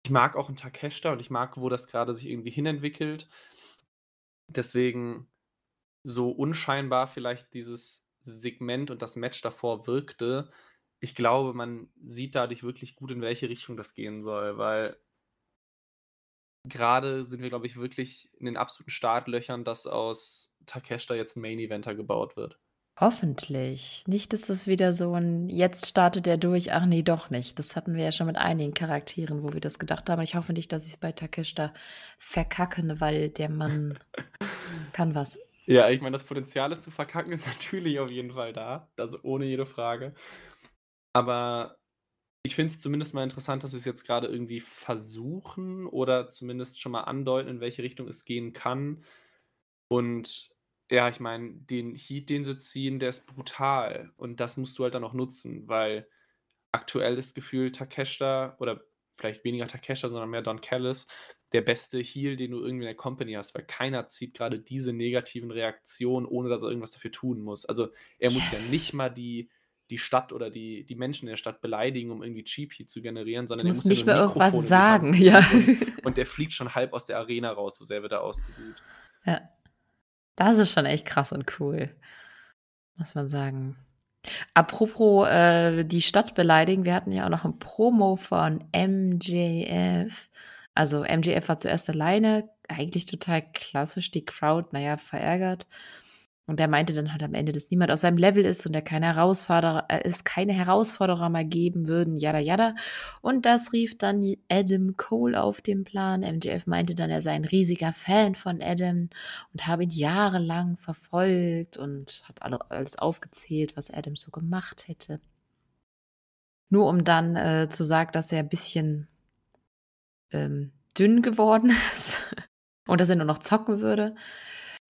ich mag auch einen Takeshita und ich mag, wo das gerade sich irgendwie hinentwickelt. Deswegen so unscheinbar vielleicht dieses Segment und das Match davor wirkte, ich glaube, man sieht dadurch wirklich gut, in welche Richtung das gehen soll, weil gerade sind wir, glaube ich, wirklich in den absoluten Startlöchern, dass aus Takeshita jetzt ein Main-Eventer gebaut wird. Hoffentlich. Nicht, dass das wieder so ein jetzt startet er durch, ach nee, doch nicht. Das hatten wir ja schon mit einigen Charakteren, wo wir das gedacht haben. Ich hoffe nicht, dass ich es bei Takeshita verkacken, weil der Mann kann was. Ja, ich meine, das Potenzial, es zu verkacken, ist natürlich auf jeden Fall da. Das ohne jede Frage. Aber ich finde es zumindest mal interessant, dass sie es jetzt gerade irgendwie versuchen oder zumindest schon mal andeuten, in welche Richtung es gehen kann. Und ja, ich meine, den Heat, den sie ziehen, der ist brutal. Und das musst du halt dann auch nutzen, weil aktuell ist Gefühl Takeshita oder vielleicht weniger Takeshita, sondern mehr Don Callis der beste Heal, den du irgendwie in der Company hast, weil keiner zieht gerade diese negativen Reaktionen, ohne dass er irgendwas dafür tun muss. Also er muss ja nicht mal die, die Stadt oder die, die Menschen in der Stadt beleidigen, um irgendwie Cheap Heat zu generieren, sondern er muss nicht ja mehr irgendwas sagen, ja. Und, und der fliegt schon halb aus der Arena raus, so sehr wird er ausgebuht. Ja. Das ist schon echt krass und cool. Muss man sagen. Apropos äh, die Stadt beleidigen, wir hatten ja auch noch ein Promo von MJF also MJF war zuerst alleine, eigentlich total klassisch, die Crowd, naja, verärgert. Und der meinte dann halt am Ende, dass niemand aus seinem Level ist und er keine Herausforderer, äh, es keine Herausforderer mehr geben würden, jada jada. Und das rief dann Adam Cole auf den Plan. MJF meinte dann, er sei ein riesiger Fan von Adam und habe ihn jahrelang verfolgt und hat alles aufgezählt, was Adam so gemacht hätte. Nur um dann äh, zu sagen, dass er ein bisschen ähm, dünn geworden ist und dass er nur noch zocken würde.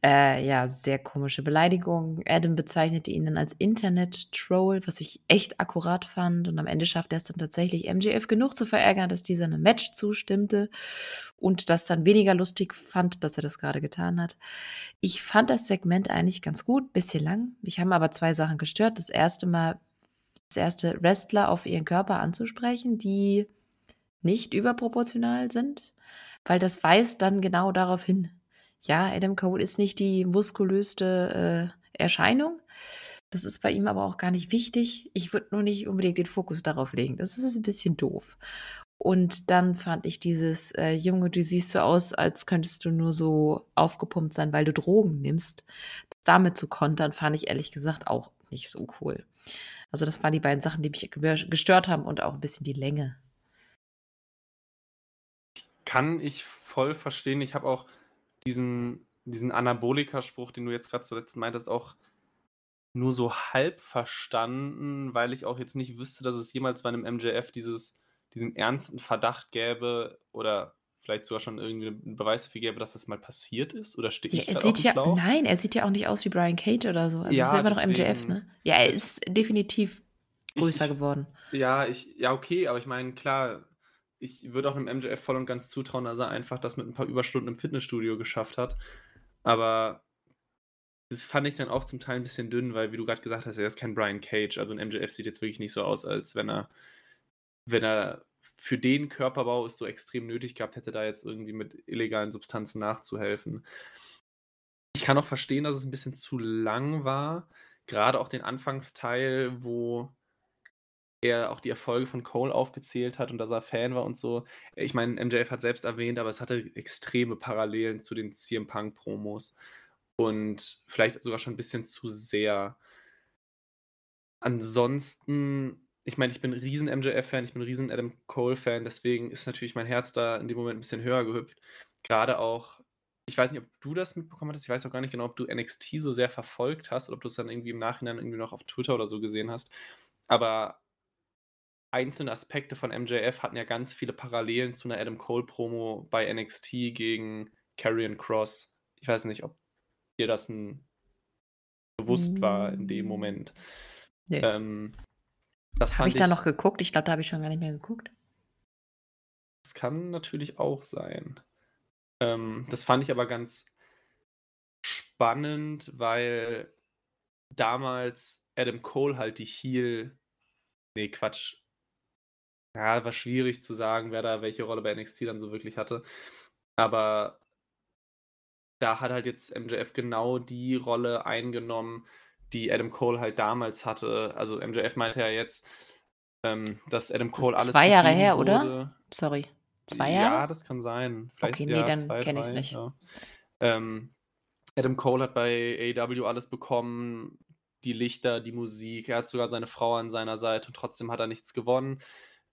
Äh, ja, sehr komische Beleidigung. Adam bezeichnete ihn dann als Internet-Troll, was ich echt akkurat fand. Und am Ende schafft er es dann tatsächlich, MJF genug zu verärgern, dass dieser einem Match zustimmte und das dann weniger lustig fand, dass er das gerade getan hat. Ich fand das Segment eigentlich ganz gut, bisschen lang. Ich habe aber zwei Sachen gestört. Das erste Mal, das erste Wrestler auf ihren Körper anzusprechen, die nicht überproportional sind, weil das weist dann genau darauf hin. Ja, Adam Cole ist nicht die muskulöste äh, Erscheinung. Das ist bei ihm aber auch gar nicht wichtig. Ich würde nur nicht unbedingt den Fokus darauf legen. Das ist ein bisschen doof. Und dann fand ich dieses, äh, Junge, du siehst so aus, als könntest du nur so aufgepumpt sein, weil du Drogen nimmst. Damit zu kontern, fand ich ehrlich gesagt auch nicht so cool. Also das waren die beiden Sachen, die mich gestört haben und auch ein bisschen die Länge kann ich voll verstehen. Ich habe auch diesen, diesen Anabolika-Spruch, den du jetzt gerade zuletzt meintest, auch nur so halb verstanden, weil ich auch jetzt nicht wüsste, dass es jemals bei einem MJF dieses, diesen ernsten Verdacht gäbe oder vielleicht sogar schon irgendwie einen Beweis dafür gäbe, dass das mal passiert ist? Oder stehe Ja, ich er sieht ja, nein, er sieht ja auch nicht aus wie Brian Cage oder so. Also es ist Ja, immer noch MJF, deswegen. ne? Ja, er ist definitiv größer ich, geworden. ja, ich, ja, okay, aber ich meine, klar, ich würde auch einem MJF voll und ganz zutrauen, dass er einfach das mit ein paar Überstunden im Fitnessstudio geschafft hat. Aber das fand ich dann auch zum Teil ein bisschen dünn, weil, wie du gerade gesagt hast, er ist kein Brian Cage. Also ein MJF sieht jetzt wirklich nicht so aus, als wenn er, wenn er für den Körperbau es so extrem nötig gehabt hätte, da jetzt irgendwie mit illegalen Substanzen nachzuhelfen. Ich kann auch verstehen, dass es ein bisschen zu lang war. Gerade auch den Anfangsteil, wo er auch die Erfolge von Cole aufgezählt hat und dass er Fan war und so. Ich meine, MJF hat selbst erwähnt, aber es hatte extreme Parallelen zu den CM Punk Promos und vielleicht sogar schon ein bisschen zu sehr. Ansonsten, ich meine, ich bin ein riesen MJF-Fan, ich bin ein riesen Adam Cole-Fan, deswegen ist natürlich mein Herz da in dem Moment ein bisschen höher gehüpft. Gerade auch, ich weiß nicht, ob du das mitbekommen hast, ich weiß auch gar nicht genau, ob du NXT so sehr verfolgt hast oder ob du es dann irgendwie im Nachhinein irgendwie noch auf Twitter oder so gesehen hast. Aber einzelne Aspekte von MJF hatten ja ganz viele Parallelen zu einer Adam Cole-Promo bei NXT gegen Karrion Cross. Ich weiß nicht, ob dir das ein bewusst war in dem Mm, Moment. Nee. Ähm, das Habe ich da noch geguckt? Ich glaube, da habe ich schon gar nicht mehr geguckt. das kann natürlich auch sein. Ähm, das fand ich aber ganz spannend, weil damals Adam Cole halt die Heel, nee, Quatsch, ja, war schwierig zu sagen, wer da welche Rolle bei NXT dann so wirklich hatte. Aber da hat halt jetzt MJF genau die Rolle eingenommen, die Adam Cole halt damals hatte. Also MJF meinte ja jetzt, ähm, dass Adam Das Cole ist alles zwei Jahre her, oder? wurde. Sorry. Zwei Ja, Jahre? das kann sein. Vielleicht Okay, nee, ja, dann kenne ich es nicht. ja. Ähm, Adam Cole hat bei AEW alles bekommen, die Lichter, die Musik. Er hat sogar seine Frau an seiner Seite und trotzdem hat er nichts gewonnen.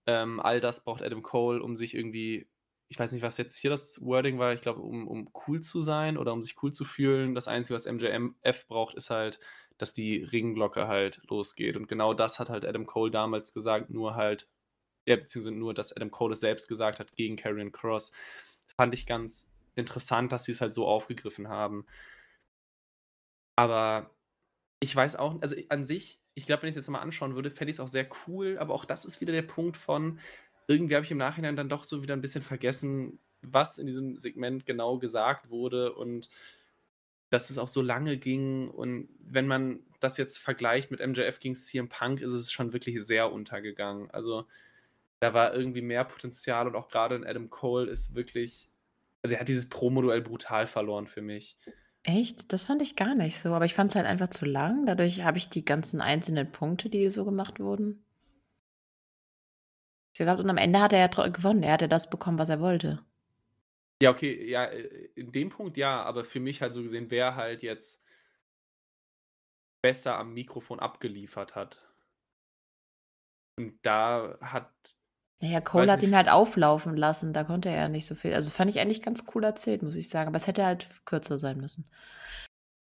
Ähm, all das braucht Adam Cole, um sich irgendwie, ich weiß nicht, was jetzt hier das Wording war, ich glaube, um, um cool zu sein oder um sich cool zu fühlen. Das Einzige, was MJF braucht, ist halt, dass die Ringglocke halt losgeht. Und genau das hat halt Adam Cole damals gesagt, nur halt, ja, beziehungsweise nur, dass Adam Cole es selbst gesagt hat gegen Karrion Cross. Fand ich ganz interessant, dass sie es halt so aufgegriffen haben. Aber ich weiß auch, also an sich, ich glaube, wenn ich es jetzt mal anschauen würde, fände ich es auch sehr cool, aber auch das ist wieder der Punkt von, irgendwie habe ich im Nachhinein dann doch so wieder ein bisschen vergessen, was in diesem Segment genau gesagt wurde und dass es auch so lange ging. Und wenn man das jetzt vergleicht mit MJF gegen CM Punk, ist es schon wirklich sehr untergegangen. Also da war irgendwie mehr Potenzial und auch gerade in Adam Cole ist wirklich, also er hat dieses Promo-Duell brutal verloren für mich. Echt? Das fand ich gar nicht so. Aber ich fand es halt einfach zu lang. Dadurch habe ich die ganzen einzelnen Punkte, die so gemacht wurden. Und am Ende hat er ja gewonnen. Er hat ja das bekommen, was er wollte. Ja, okay, ja, äh, in dem Punkt ja, aber für mich halt so gesehen, wer halt jetzt besser am Mikrofon abgeliefert hat. Und da hat, Naja, Cole hat ihn nicht, halt auflaufen lassen. Da konnte er ja nicht so viel. Also fand ich eigentlich ganz cool erzählt, muss ich sagen. Aber es hätte halt kürzer sein müssen.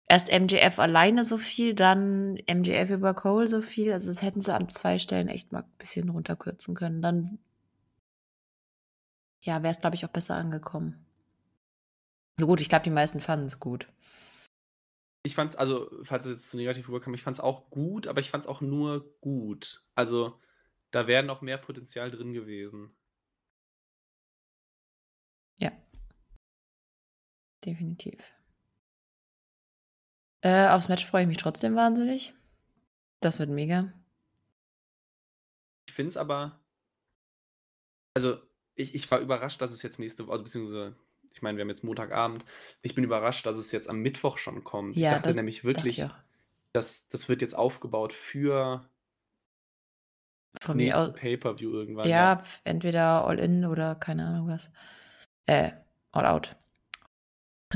Erst MJF alleine so viel, dann MJF über Cole so viel. Also das hätten sie an zwei Stellen echt mal ein bisschen runterkürzen können. Dann, ja, wäre es, glaube ich, auch besser angekommen. Na gut, ich glaube, die meisten fanden es gut. ich fand's, also, falls es jetzt zu negativ rüberkam, ich fand's auch gut, aber ich fand's auch nur gut. Also, da wäre noch mehr Potenzial drin gewesen. Ja, definitiv. Äh, aufs Match freue ich mich trotzdem wahnsinnig. Das wird mega. Ich finde es aber, also ich, ich war überrascht, dass es jetzt nächste Woche, also beziehungsweise, ich meine, wir haben jetzt Montagabend, ich bin überrascht, dass es jetzt am Mittwoch schon kommt. Ich Ja, dachte das nämlich dachte ich wirklich, auch. dass das wird jetzt aufgebaut für Von mir aus. Pay-Per-View irgendwann, Ja, ja. entweder All In oder keine Ahnung was. Äh, All Out.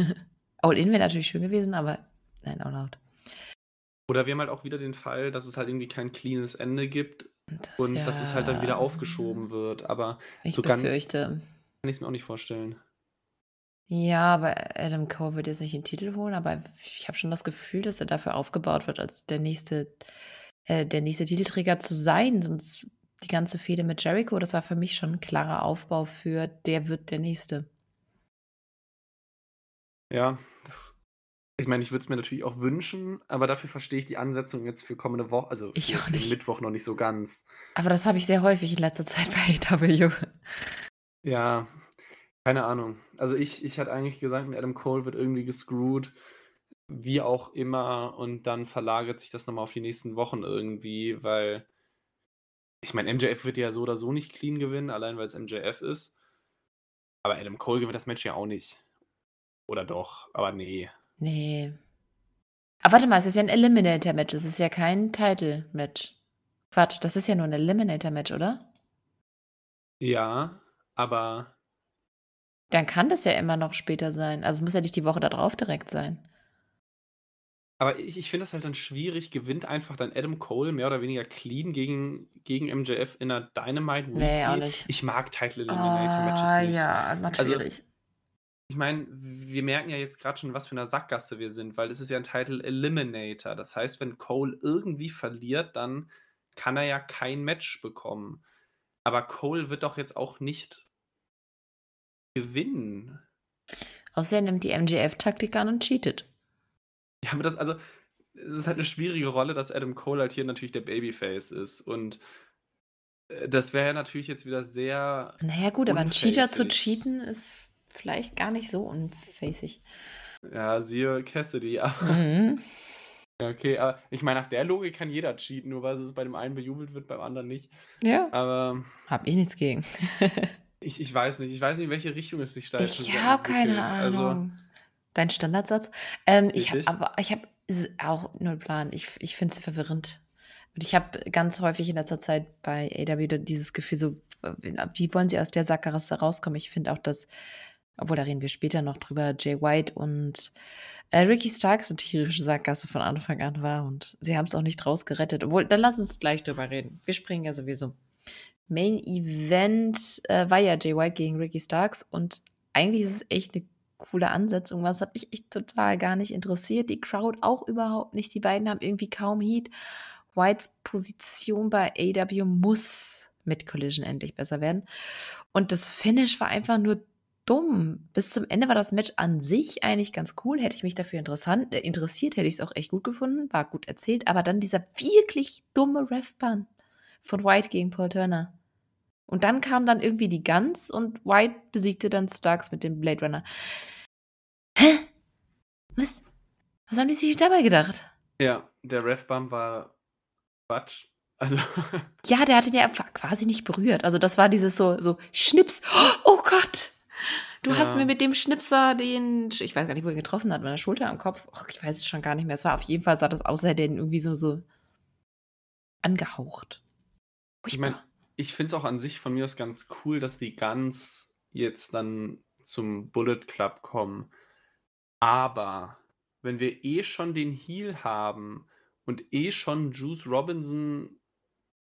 All In wäre natürlich schön gewesen, aber nein, All Out. Oder wir haben halt auch wieder den Fall, dass es halt irgendwie kein cleanes Ende gibt Das und dass es halt dann wieder ja. aufgeschoben wird. Aber Ich so ganz befürchte. kann ich es mir auch nicht vorstellen. Ja, aber Adam Cole wird jetzt nicht den Titel holen, aber ich habe schon das Gefühl, dass er dafür aufgebaut wird, als der nächste, äh, der nächste Titelträger zu sein. Sonst die ganze Fehde mit Jericho, das war für mich schon ein klarer Aufbau für der wird der nächste. Ja, das ich meine, ich würde es mir natürlich auch wünschen, aber dafür verstehe ich die Ansetzung jetzt für kommende Woche, also Ich auch nicht. Mittwoch noch nicht so ganz. Aber das habe ich sehr häufig in letzter Zeit bei AW. Ja, keine Ahnung. Also ich, ich hatte eigentlich gesagt, Adam Cole wird irgendwie gescrewt, wie auch immer, und dann verlagert sich das nochmal auf die nächsten Wochen irgendwie, weil ich meine, MJF wird ja so oder so nicht clean gewinnen, allein weil es MJF ist. Aber Adam Cole gewinnt das Match ja auch nicht. Oder doch, aber nee. Nee. Aber warte mal, es ist ja ein Eliminator-Match. Es ist ja kein Title-Match. Quatsch, das ist ja nur ein Eliminator-Match, oder? Ja, aber Dann kann das ja immer noch später sein. Also es muss ja nicht die Woche da drauf direkt sein. Aber ich, ich finde das halt dann schwierig, gewinnt einfach dann Adam Cole mehr oder weniger clean gegen, gegen MJF in einer Dynamite Weekly. Nee, auch nicht. Ich mag Title Eliminator Matches Ah, nicht. ja, macht Also. Ich meine, wir merken ja jetzt gerade schon, was für eine Sackgasse wir sind, weil es ist ja ein Title Eliminator. Das heißt, wenn Cole irgendwie verliert, dann kann er ja kein Match bekommen. Aber Cole wird doch jetzt auch nicht gewinnen. Außer er nimmt die MJF-Taktik an und cheatet. Aber das, also, es ist halt eine schwierige Rolle, dass Adam Cole halt hier natürlich der Babyface ist. Und äh, das wäre ja natürlich jetzt wieder sehr. Naja, gut, aber ein Cheater zu cheaten ist vielleicht gar nicht so unfacig. Ja, siehe Cassidy. Aber, Mhm. okay, aber ich meine, nach der Logik kann jeder cheaten, nur weil es bei dem einen bejubelt wird, beim anderen nicht. Ja. Aber Hab ich nichts gegen. ich, ich weiß nicht. Ich weiß nicht, in welche Richtung es sich jetzt Ich habe keine entwickelt. Also, Ahnung. Dein Standardsatz? Ähm, ich habe aber ich habe auch null Plan. Ich, ich finde es verwirrend. Und ich habe ganz häufig in letzter Zeit bei AW dieses Gefühl, so, wie wollen sie aus der Sackgasse rauskommen? Ich finde auch, dass, obwohl da reden wir später noch drüber, Jay White und äh, Ricky Starks eine tierische Sackgasse von Anfang an war und sie haben es auch nicht rausgerettet. Obwohl, dann lass uns gleich drüber reden. Wir springen ja sowieso. Main Event äh, war ja Jay White gegen Ricky Starks und eigentlich ist es echt eine coole Ansetzung. Was hat mich echt total gar nicht interessiert. Die Crowd auch überhaupt nicht. Die beiden haben irgendwie kaum Heat. Whites Position bei AW muss mit Collision endlich besser werden. Und das Finish war einfach nur dumm. Bis zum Ende war das Match an sich eigentlich ganz cool. Hätte ich mich dafür interessant, äh, interessiert, hätte ich es auch echt gut gefunden. War gut erzählt. Aber dann dieser wirklich dumme Ref-Ban von White gegen Paul Turner. Und dann kam dann irgendwie die Guns und White besiegte dann Starks mit dem Blade Runner. Was? Was haben die sich dabei gedacht? ja, der Ref-Bump war Quatsch. Also, Ja, der hat ihn ja quasi nicht berührt. Also das war dieses so, so Schnips. Oh Gott! Du Ja. hast mir mit dem Schnipser den, ich weiß gar nicht, wo er getroffen hat, der Schulter am Kopf. Och, ich weiß es schon gar nicht mehr. Es war auf jeden Fall, sah das aus, als hätte er ihn irgendwie so, so angehaucht. ich meine, ich finde es auch an sich von mir aus ganz cool, dass die Guns jetzt dann zum Bullet Club kommen. Aber wenn wir eh schon den Heal haben und eh schon Juice Robinson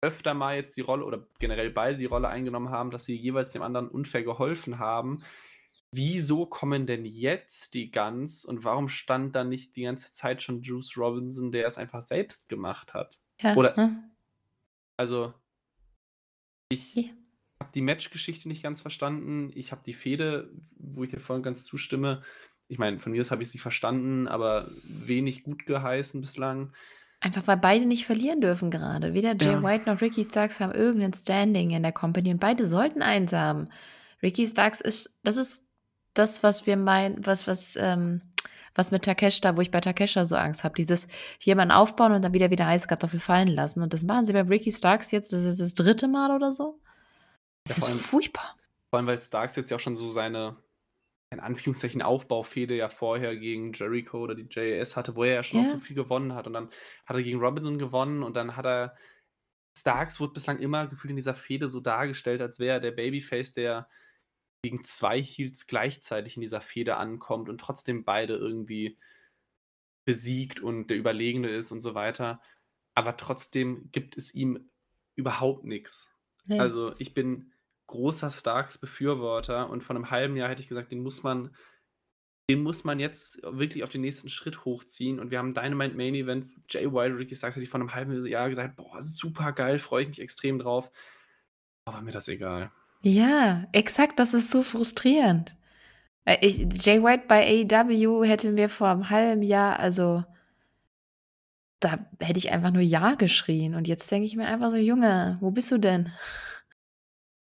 öfter mal jetzt die Rolle oder generell beide die Rolle eingenommen haben, dass sie jeweils dem anderen unfair geholfen haben, wieso kommen denn jetzt die Guns und warum stand da nicht die ganze Zeit schon Juice Robinson, der es einfach selbst gemacht hat? Ja, oder- hm? Also, ich Ja. habe die Matchgeschichte nicht ganz verstanden. Ich habe die Fehde, wo ich dir vorhin ganz zustimme. Ich meine, von mir aus habe ich sie verstanden, aber wenig gut geheißen bislang. Einfach weil beide nicht verlieren dürfen gerade. Weder Jay Ja. White noch Ricky Starks haben irgendein Standing in der Company und beide sollten eins haben. Ricky Starks ist, das ist das, was wir meinen, was, was, ähm, was mit Takeshita, wo ich bei Takeshita so Angst habe. Dieses jemanden aufbauen und dann wieder wieder heiße Kartoffel fallen lassen. Und das machen sie bei Ricky Starks jetzt, das ist das dritte Mal oder so. Das Ja, ist allem- furchtbar. Vor allem, weil Starks jetzt ja auch schon so seine, in Anführungszeichen, Aufbaufehde ja vorher gegen Jericho oder die JAS hatte, wo er ja schon Ja. auch so viel gewonnen hat. Und dann hat er gegen Robinson gewonnen und dann hat er. Starks wurde bislang immer gefühlt in dieser Fehde so dargestellt, als wäre er der Babyface, der gegen zwei Heels gleichzeitig in dieser Fehde ankommt und trotzdem beide irgendwie besiegt und der Überlegene ist und so weiter. Aber trotzdem gibt es ihm überhaupt nichts. Nee. Also ich bin großer Starks-Befürworter und vor einem halben Jahr hätte ich gesagt, den muss man, den muss man jetzt wirklich auf den nächsten Schritt hochziehen. Und wir haben Dynamite Main Event, Jay White, Ricky Starks, hätte ich vor einem halben Jahr gesagt, boah, super geil, freue ich mich extrem drauf. Aber mir das egal. ja, exakt, das ist so frustrierend. Äh, ich, Jay White bei AEW hätten wir vor einem halben Jahr, also da hätte ich einfach nur Ja geschrien. Und jetzt denke ich mir einfach so, Junge, wo bist du denn?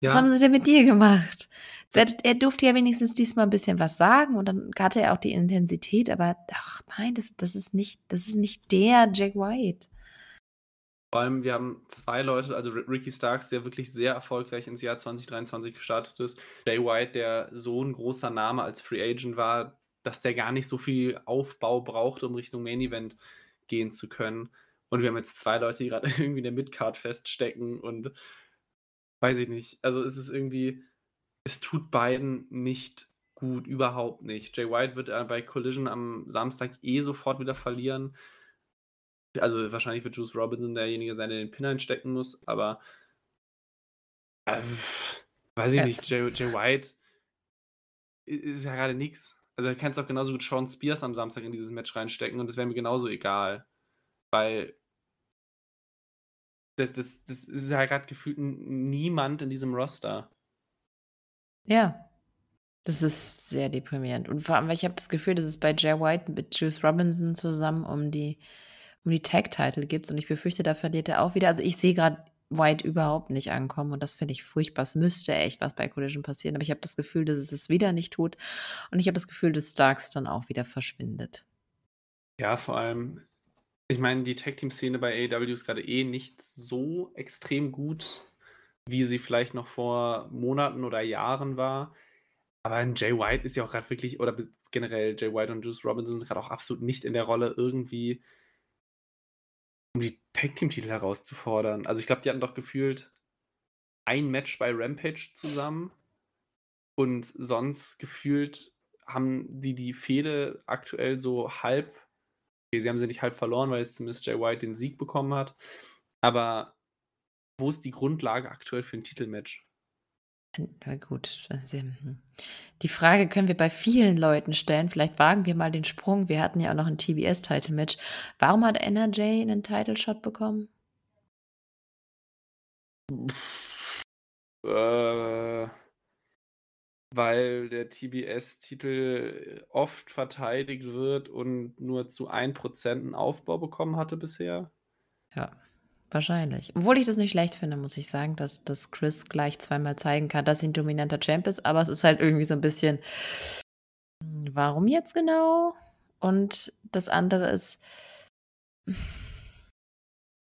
Ja. Was haben sie denn mit dir gemacht? Selbst er durfte ja wenigstens diesmal ein bisschen was sagen und dann hatte er auch die Intensität, aber ach nein, das, das ist nicht, das ist nicht der Jack White. Vor allem, wir haben zwei Leute, also Ricky Starks, der wirklich sehr erfolgreich ins Jahr 2023 gestartet ist. Jay White, der so ein großer Name als Free Agent war, dass der gar nicht so viel Aufbau braucht, um Richtung Main Event gehen zu können. Und wir haben jetzt zwei Leute, die gerade irgendwie in der Midcard feststecken und weiß ich nicht. Also es ist irgendwie, es tut beiden nicht gut, überhaupt nicht. Jay White wird äh, bei Collision am Samstag eh sofort wieder verlieren. Also wahrscheinlich wird Juice Robinson derjenige sein, der den Pin einstecken muss, aber äh, weiß ich nicht, Jay, Jay White ist ja gerade nichts. Also er kann es auch genauso gut Sean Spears am Samstag in dieses Match reinstecken und das wäre mir genauso egal. Weil das, das, das ist ja gerade gefühlt niemand in diesem Roster. Ja. Das ist sehr deprimierend. Und vor allem, weil ich habe das Gefühl, dass es bei Jay White mit Juice Robinson zusammen um die um die Tag-Title gibt. Und ich befürchte, da verliert er auch wieder. Also ich sehe gerade White überhaupt nicht ankommen und das finde ich furchtbar. Es müsste echt was bei Collision passieren, aber ich habe das Gefühl, dass es es wieder nicht tut und ich habe das Gefühl, dass Starks dann auch wieder verschwindet. Ja, vor allem, ich meine, die Tag-Team-Szene bei AEW ist gerade eh nicht so extrem gut, wie sie vielleicht noch vor Monaten oder Jahren war. Aber ein Jay White ist ja auch gerade wirklich, oder generell Jay White und Juice Robinson sind gerade auch absolut nicht in der Rolle, irgendwie um die Tag-Team-Titel herauszufordern. Also ich glaube, die hatten doch gefühlt ein Match bei Rampage zusammen und sonst gefühlt haben die die Fehde aktuell so halb, okay, sie haben sie nicht halb verloren, weil jetzt zumindest Jay White den Sieg bekommen hat, aber wo ist die Grundlage aktuell für ein Titelmatch? Na gut, hm. die Frage können wir bei vielen Leuten stellen. Vielleicht wagen wir mal den Sprung. Wir hatten ja auch noch ein TBS-Title-Match. Warum hat NRJ einen Title-Shot bekommen? Äh, weil der TBS-Titel oft verteidigt wird und nur zu 1% einen Aufbau bekommen hatte bisher. Ja. Wahrscheinlich. Obwohl ich das nicht schlecht finde, muss ich sagen, dass, dass Chris gleich zweimal zeigen kann, dass sie ein dominanter Champ ist, aber es ist halt irgendwie so ein bisschen, hm, warum jetzt genau? Und das andere ist,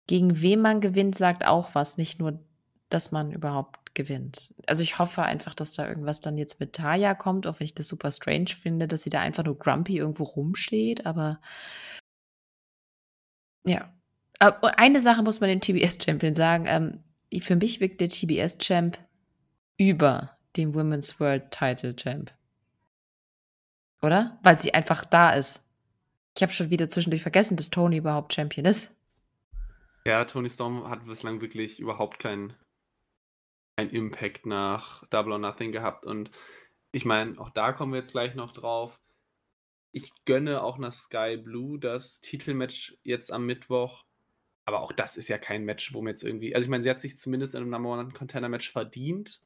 gegen wen man gewinnt, sagt auch was, nicht nur, dass man überhaupt gewinnt. Also ich hoffe einfach, dass da irgendwas dann jetzt mit Taya kommt, auch wenn ich das super strange finde, dass sie da einfach nur grumpy irgendwo rumsteht, aber ja, äh, eine Sache muss man dem TBS-Champion sagen. Ähm, für mich wirkt der TBS-Champ über dem Women's World Title Champ. Oder? Weil sie einfach da ist. Ich habe schon wieder zwischendurch vergessen, dass Tony überhaupt Champion ist. Ja, Tony Storm hat bislang wirklich überhaupt keinen kein Impact nach Double or Nothing gehabt. Und ich meine, auch da kommen wir jetzt gleich noch drauf. Ich gönne auch nach Sky Blue das Titelmatch jetzt am Mittwoch. Aber auch das ist ja kein Match, wo man jetzt irgendwie. Also ich meine, sie hat sich zumindest in einem Number One Contender Match verdient.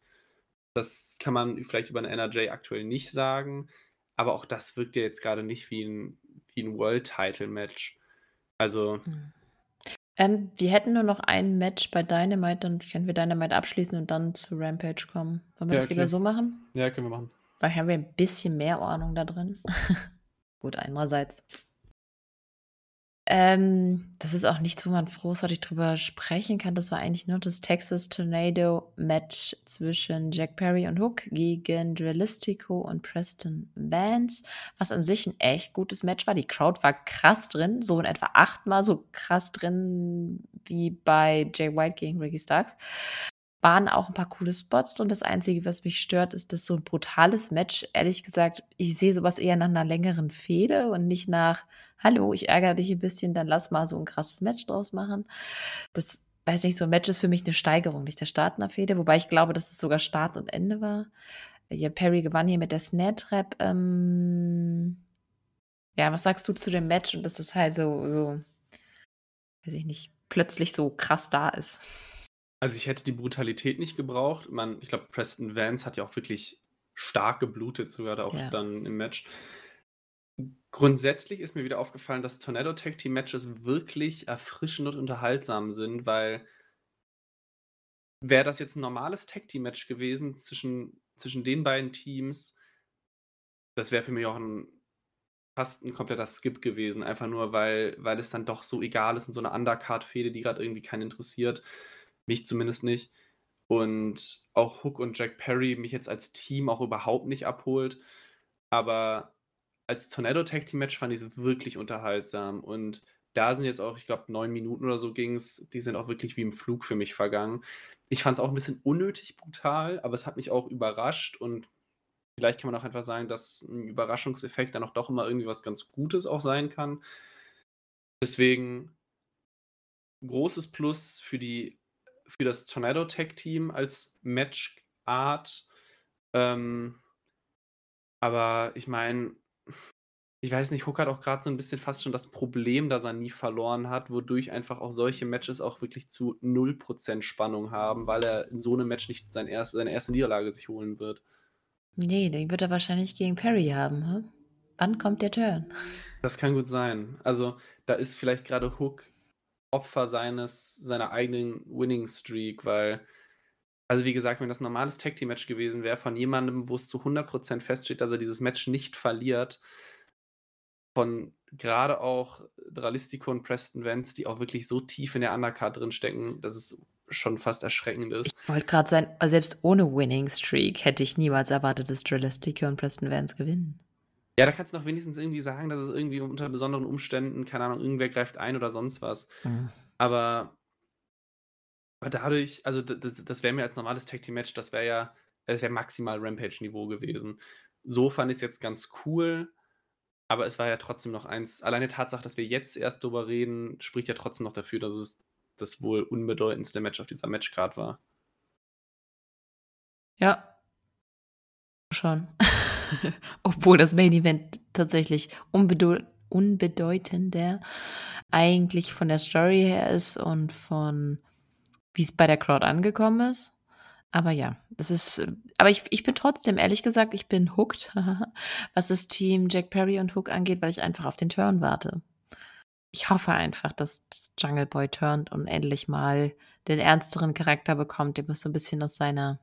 Das kann man vielleicht über eine NRJ aktuell nicht sagen. Aber auch das wirkt ja jetzt gerade nicht wie ein, wie ein World Title Match. Also. Hm. Ähm, wir hätten nur noch ein Match bei Dynamite, dann können wir Dynamite abschließen und dann zu Rampage kommen. Wollen wir ja, das okay. lieber so machen? Ja, können wir machen. Weil haben wir ein bisschen mehr Ordnung da drin. Gut, einerseits. Ähm, das ist auch nichts, wo man großartig drüber sprechen kann. Das war eigentlich nur das Texas Tornado Match zwischen Jack Perry und Hook gegen Dralistico und Preston Vance, was an sich ein echt gutes Match war. Die Crowd war krass drin, so in etwa achtmal so krass drin wie bei Jay White gegen Ricky Starks waren auch ein paar coole Spots und das Einzige, was mich stört, ist, dass so ein brutales Match, ehrlich gesagt, ich sehe sowas eher nach einer längeren Fehde und nicht nach, hallo, ich ärgere dich ein bisschen, dann lass mal so ein krasses Match draus machen. Das, weiß nicht, so ein Match ist für mich eine Steigerung, nicht der Start einer Fehde, wobei ich glaube, dass es sogar Start und Ende war. Ja, Perry gewann hier mit der Snare-Trap. Ähm ja, was sagst du zu dem Match und dass es halt so, so, weiß ich nicht, plötzlich so krass da ist? Also ich hätte die Brutalität nicht gebraucht. Man, ich glaube, Preston Vance hat ja auch wirklich stark geblutet sogar da auch Ja. dann im Match. Grundsätzlich ist mir wieder aufgefallen, dass Tornado Tag Team Matches wirklich erfrischend und unterhaltsam sind, weil wäre das jetzt ein normales Tag Team Match gewesen zwischen, zwischen den beiden Teams, das wäre für mich auch ein fast ein kompletter Skip gewesen, einfach nur, weil, weil es dann doch so egal ist und so eine Undercard-Fehde, die gerade irgendwie keinen interessiert. Mich zumindest nicht. Und auch Hook und Jack Perry mich jetzt als Team auch überhaupt nicht abholt. Aber als Tornado Tag Team Match fand ich es wirklich unterhaltsam. Und da sind jetzt auch, ich glaube, neun Minuten oder so ging es, die sind auch wirklich wie im Flug für mich vergangen. Ich fand es auch ein bisschen unnötig brutal, aber es hat mich auch überrascht und Vielleicht kann man auch einfach sagen, dass ein Überraschungseffekt dann auch doch immer irgendwie was ganz Gutes auch sein kann. Deswegen großes Plus für die für das Tornado Tag Team als Matchart. Ähm, aber ich meine, ich weiß nicht, Hook hat auch gerade so ein bisschen fast schon das Problem, dass er nie verloren hat, wodurch einfach auch solche Matches auch wirklich zu 0% Spannung haben, weil er in so einem Match nicht sein erst, seine erste Niederlage sich holen wird. Nee, den wird er wahrscheinlich gegen Perry haben. Hm? Wann kommt der Turn? Das kann gut sein. Also, da ist vielleicht gerade Hook Opfer seines, seiner eigenen Winning Streak, weil, also wie gesagt, wenn das ein normales Tag Team Match gewesen wäre, von jemandem, wo es zu 100% feststeht, dass er dieses Match nicht verliert, von gerade auch Dralistico und Preston Vance, die auch wirklich so tief in der Undercard drin stecken, dass es schon fast erschreckend ist. Ich wollte gerade sagen, selbst ohne Winning Streak hätte ich niemals erwartet, dass Dralistico und Preston Vance gewinnen. Ja, da kannst du noch wenigstens irgendwie sagen, dass es irgendwie unter besonderen Umständen, keine Ahnung, irgendwer greift ein oder sonst was. Mhm. Aber, aber dadurch, also das, das wäre mir als normales Tag Team Match, das wäre ja, das wäre maximal Rampage-Niveau gewesen. So fand ich es jetzt ganz cool, aber es war ja trotzdem noch eins. Alleine Tatsache, dass wir jetzt erst drüber reden, spricht ja trotzdem noch dafür, dass es das wohl unbedeutendste Match auf dieser Matchcard war. Ja. Schon. Obwohl das Main Event tatsächlich unbedeu unbedeutender eigentlich von der Story her ist und von wie es bei der Crowd angekommen ist. Aber ja, das ist, aber ich, ich bin trotzdem, ehrlich gesagt, ich bin hooked, was das Team Jack Perry und Hook angeht, weil ich einfach auf den Turn warte. Ich hoffe einfach, dass das Jungle Boy turnt und endlich mal den ernsteren Charakter bekommt. Der muss so ein bisschen aus seiner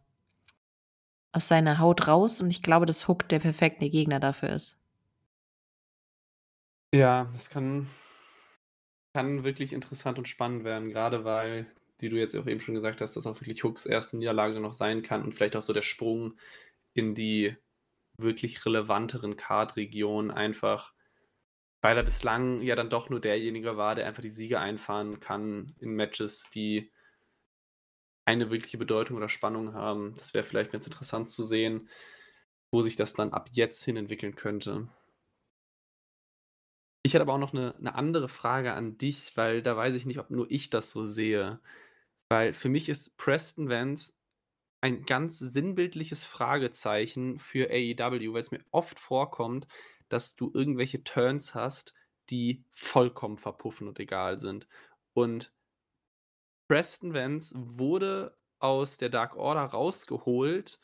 aus seiner Haut raus und ich glaube, dass Hook der perfekte Gegner dafür ist. Ja, das kann, kann wirklich interessant und spannend werden, gerade weil, wie du jetzt auch eben schon gesagt hast, dass auch wirklich Hooks erste Niederlage noch sein kann und vielleicht auch so der Sprung in die wirklich relevanteren Card-Regionen einfach, weil er bislang ja dann doch nur derjenige war, der einfach die Siege einfahren kann in Matches, die keine wirkliche Bedeutung oder Spannung haben. Das wäre vielleicht ganz interessant zu sehen, wo sich das dann ab jetzt hin entwickeln könnte. Ich hätte aber auch noch eine, eine andere Frage an dich, weil da weiß ich nicht, ob nur ich das so sehe. Weil für mich ist Preston Vance ein ganz sinnbildliches Fragezeichen für AEW, weil es mir oft vorkommt, dass du irgendwelche Turns hast, die vollkommen verpuffen und egal sind. Und Preston Vance wurde aus der Dark Order rausgeholt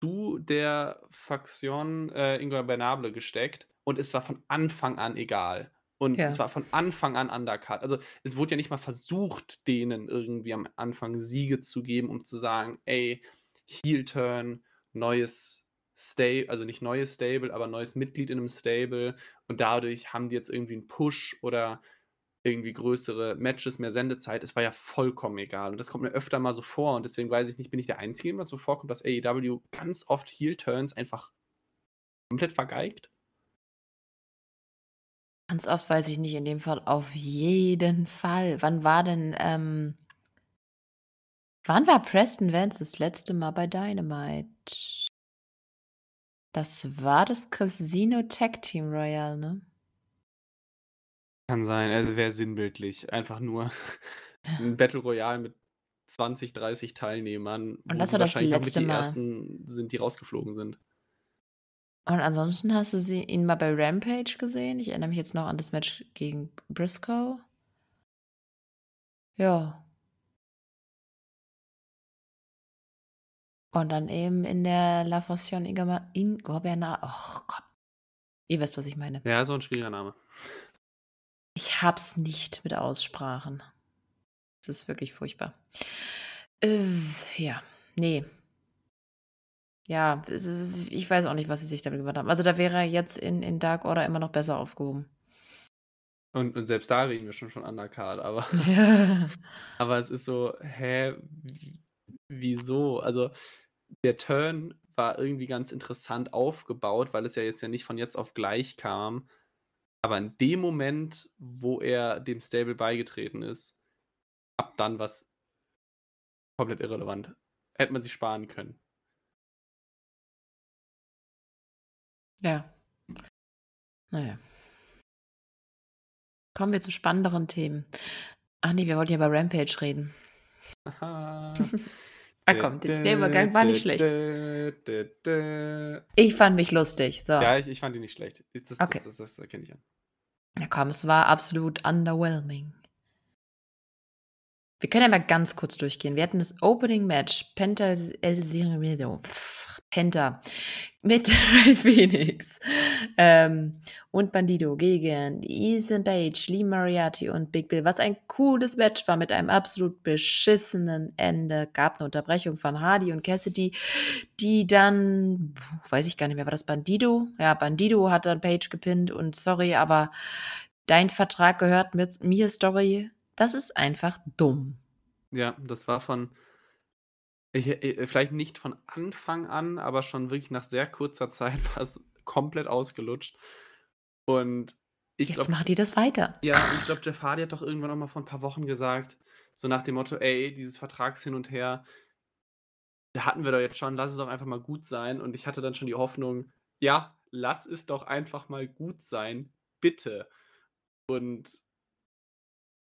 zu der Faktion äh, Ingwer Bernable gesteckt und es war von Anfang an egal. Und Ja. es war von Anfang an Undercut. Also es wurde ja nicht mal versucht, denen irgendwie am Anfang Siege zu geben, um zu sagen, ey, Heel-Turn, neues Stable, also nicht neues Stable, aber neues Mitglied in einem Stable. Und dadurch haben die jetzt irgendwie einen Push oder irgendwie größere Matches, mehr Sendezeit. Es war ja vollkommen egal. Und das kommt mir öfter mal so vor. Und deswegen weiß ich nicht, bin ich der Einzige, dem das so vorkommt, dass AEW ganz oft Heel-Turns einfach komplett vergeigt? Ganz oft weiß ich nicht, in dem Fall auf jeden Fall. Wann war denn, ähm, wann war Preston Vance das letzte Mal bei Dynamite? Das war das Casino Tag Team Royal, ne? Kann sein, also wäre sinnbildlich. Einfach nur ein Battle Royale mit 20, 30 Teilnehmern, Und wo das war das wahrscheinlich auch mit letzte die Mal. ersten sind, die rausgeflogen sind. Und ansonsten hast du sie, ihn mal bei Rampage gesehen? Ich erinnere mich jetzt noch an das Match gegen Briscoe. Ja. Und dann eben in der La Fusion Ingobernat. Oh Gott. Ihr wisst, was ich meine. Ja, so ein schwieriger Name. Ich hab's nicht mit Aussprachen. Es ist wirklich furchtbar. Äh, ja, nee. Ja, ist, ich weiß auch nicht, was sie sich damit gemacht haben. Also da wäre er jetzt in, in Dark Order immer noch besser aufgehoben. Und, und selbst da reden wir schon von Undercard, aber, Ja. aber es ist so, hä, wieso? Also der Turn war irgendwie ganz interessant aufgebaut, weil es ja jetzt ja nicht von jetzt auf gleich kam. Aber in dem Moment, wo er dem Stable beigetreten ist, ab dann was komplett irrelevant. Hätte man sich sparen können. Ja. Naja. Kommen wir zu spannenderen Themen. Ach nee, wir wollten ja über Rampage reden. Aha. Ah komm, der, Übergang war nicht schlecht. Ich fand mich lustig. So. Ja, ich, ich fand ihn nicht schlecht. Das, Okay. das, das, das erkenne ich an. Ja, komm, es war absolut underwhelming. Wir können ja mal ganz kurz durchgehen. Wir hatten das Opening Match, Penta El Pff, Penta, mit Ray Phoenix ähm, und Bandido gegen Ethan Page, Lee Moriarty und Big Bill, was ein cooles Match war mit einem absolut beschissenen Ende. Gab eine Unterbrechung von Hardy und Cassidy, die dann, weiß ich gar nicht mehr, war das Bandido? Ja, Bandido hat dann Page gepinnt und sorry, aber dein Vertrag gehört mit mir, Story. Das ist einfach dumm. Ja, das war von, ich, äh, vielleicht nicht von Anfang an, aber schon wirklich nach sehr kurzer Zeit war es komplett ausgelutscht. Und ich Jetzt glaube, macht ihr das weiter. ja, ich glaube, Jeff Hardy hat doch irgendwann noch mal vor ein paar Wochen gesagt, so nach dem Motto, ey, dieses Vertrags hin und her, da hatten wir doch jetzt schon, lass es doch einfach mal gut sein. Und ich hatte dann schon die Hoffnung, ja, lass es doch einfach mal gut sein, bitte. Und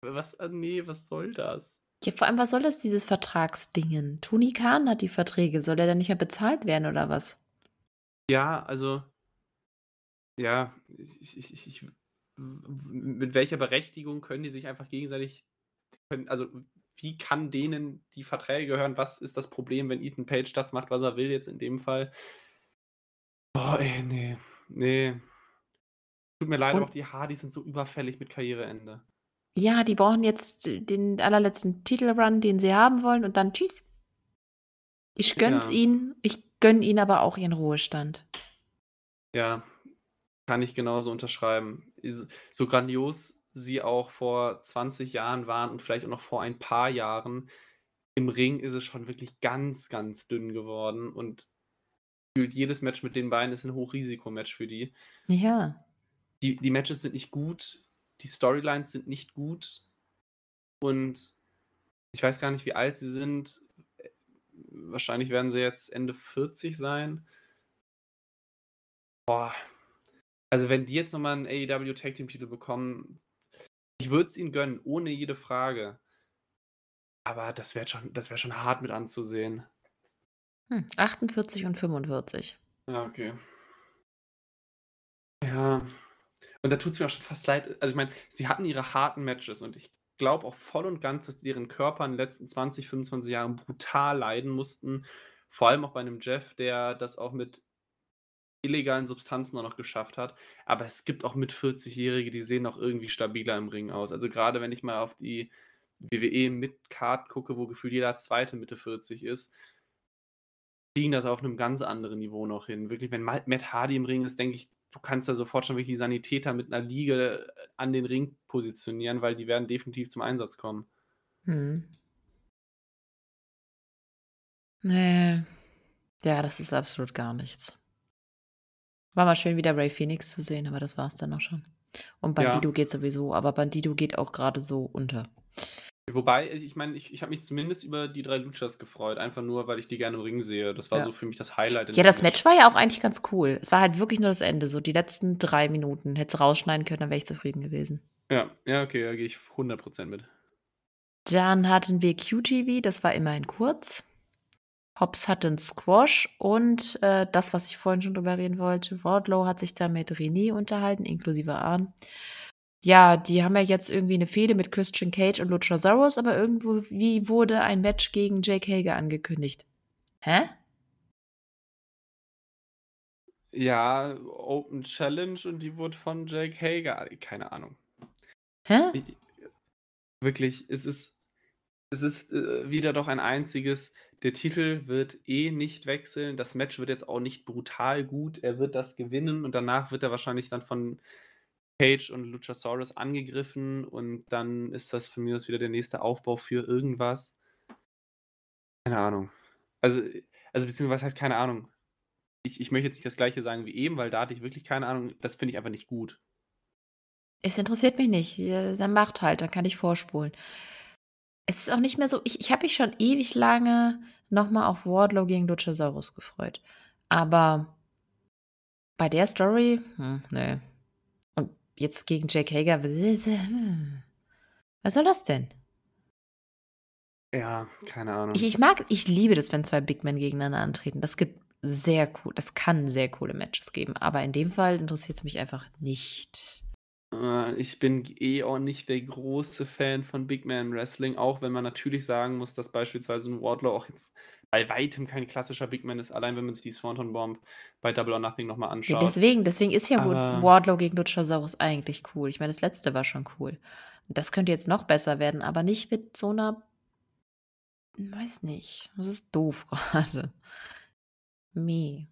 was, äh, nee, was soll das? Ja, vor allem, was soll das, dieses Vertragsdingen? Tony Khan hat die Verträge. Soll der dann nicht mehr bezahlt werden oder was? Ja, also, ja, ich, ich, ich, ich, mit welcher Berechtigung können die sich einfach gegenseitig, können, also wie kann denen die Verträge gehören? Was ist das Problem, wenn Ethan Page das macht, was er will, jetzt in dem Fall? Boah, ey, nee, nee. Tut mir leid, Und- aber auch die Hardys sind so überfällig mit Karriereende. Ja, die brauchen jetzt den allerletzten Titelrun, den sie haben wollen, und dann tschüss. Ich gönn's Ja. ihnen. Ich gönn ihnen aber auch ihren Ruhestand. Ja, kann ich genauso unterschreiben. So grandios sie auch vor 20 Jahren waren und vielleicht auch noch vor ein paar Jahren, im Ring ist es schon wirklich ganz, ganz dünn geworden und jedes Match mit den beiden ist ein Hochrisikomatch für die. Ja. die. Die Matches sind nicht gut, die Storylines sind nicht gut und ich weiß gar nicht, wie alt sie sind. Wahrscheinlich werden sie jetzt Ende 40 sein. Boah. Also wenn die jetzt nochmal einen AEW Tag Team Titel bekommen, ich würde es ihnen gönnen, ohne jede Frage. Aber das wäre schon, das wäre schon hart mit anzusehen. Hm, 48 und 45. Ja, okay. Ja. Und da tut es mir auch schon fast leid. Also ich meine, sie hatten ihre harten Matches und ich glaube auch voll und ganz, dass deren Körper in den letzten 20, 25 Jahren brutal leiden mussten. Vor allem auch bei einem Jeff, der das auch mit illegalen Substanzen auch noch geschafft hat. Aber es gibt auch mit 40-Jährige, die sehen auch irgendwie stabiler im Ring aus. Also gerade wenn ich mal auf die WWE mit Card gucke, wo gefühlt jeder zweite Mitte 40 ist, kriegen das auf einem ganz anderen Niveau noch hin. Wirklich, wenn Ma- Matt Hardy im Ring ist, denke ich, du kannst da sofort schon wirklich die Sanitäter mit einer Liege äh, an den Ring positionieren, weil die werden definitiv zum Einsatz kommen. Hm. Nee. Ja, das ist absolut gar nichts. War mal schön, wieder Ray Phoenix zu sehen, aber das war's dann auch schon. Und Ja. Bandido geht sowieso, aber Bandido geht auch gerade so unter. Wobei, ich meine, ich, ich habe mich zumindest über die drei Luchas gefreut, einfach nur, weil ich die gerne im Ring sehe. Das war Ja. so für mich das Highlight. Ja, das Match war ja auch eigentlich ganz cool. Es war halt wirklich nur das Ende, so die letzten drei Minuten. Hättest rausschneiden können, dann wäre ich zufrieden gewesen. Ja, ja, okay, da gehe ich 100% mit. Dann hatten wir QTV, das war immerhin kurz. Hobbs hatte einen Squash und äh, das, was ich vorhin schon drüber reden wollte, Wardlow hat sich da mit René unterhalten, inklusive Arn. Ja, die haben ja jetzt irgendwie eine Fehde mit Christian Cage und Luchasaurus, aber irgendwo wie wurde ein Match gegen Jake Hager angekündigt. Hä? Ja, Open Challenge und die wurde von Jake Hager keine Ahnung. Hä? I wirklich, es ist es ist, äh, wieder doch ein einziges der Titel wird eh nicht wechseln. Das Match wird jetzt auch nicht brutal gut. Er wird das gewinnen und danach wird er wahrscheinlich dann von Page und Luchasaurus angegriffen und dann ist das für mich aus wieder der nächste Aufbau für irgendwas. Keine Ahnung. Also also beziehungsweise was heißt keine Ahnung? Ich ich möchte jetzt nicht das Gleiche sagen wie eben, weil da hatte ich wirklich keine Ahnung. Das finde ich einfach nicht gut. Es interessiert mich nicht. Dann macht halt, dann kann ich vorspulen. Es ist auch nicht mehr so ich ich habe mich schon ewig lange noch mal auf Wardlow gegen Luchasaurus gefreut. Aber bei der Story, hm, ne. Jetzt gegen Jake Hager, was soll das denn? Ja, keine Ahnung. Ich ich mag ich liebe das, wenn zwei Big Men gegeneinander antreten. Das gibt sehr cool das kann sehr coole Matches geben, aber in dem Fall interessiert's mich einfach nicht. Äh, ich bin eh auch nicht der große Fan von Big Man Wrestling, auch wenn man natürlich sagen muss, dass beispielsweise 'n Wardlow auch jetzt bei weitem kein klassischer Big Man ist, allein wenn man sich die Swanton Bomb bei Double or Nothing noch mal Ja, anschaut. deswegen deswegen ist ja Aber Wardlow gegen Luchasaurus eigentlich cool. Ich meine, das Letzte war schon cool. Und das könnte jetzt noch besser werden, aber nicht mit so 'ner weiß nicht. Das ist doof grade. Me.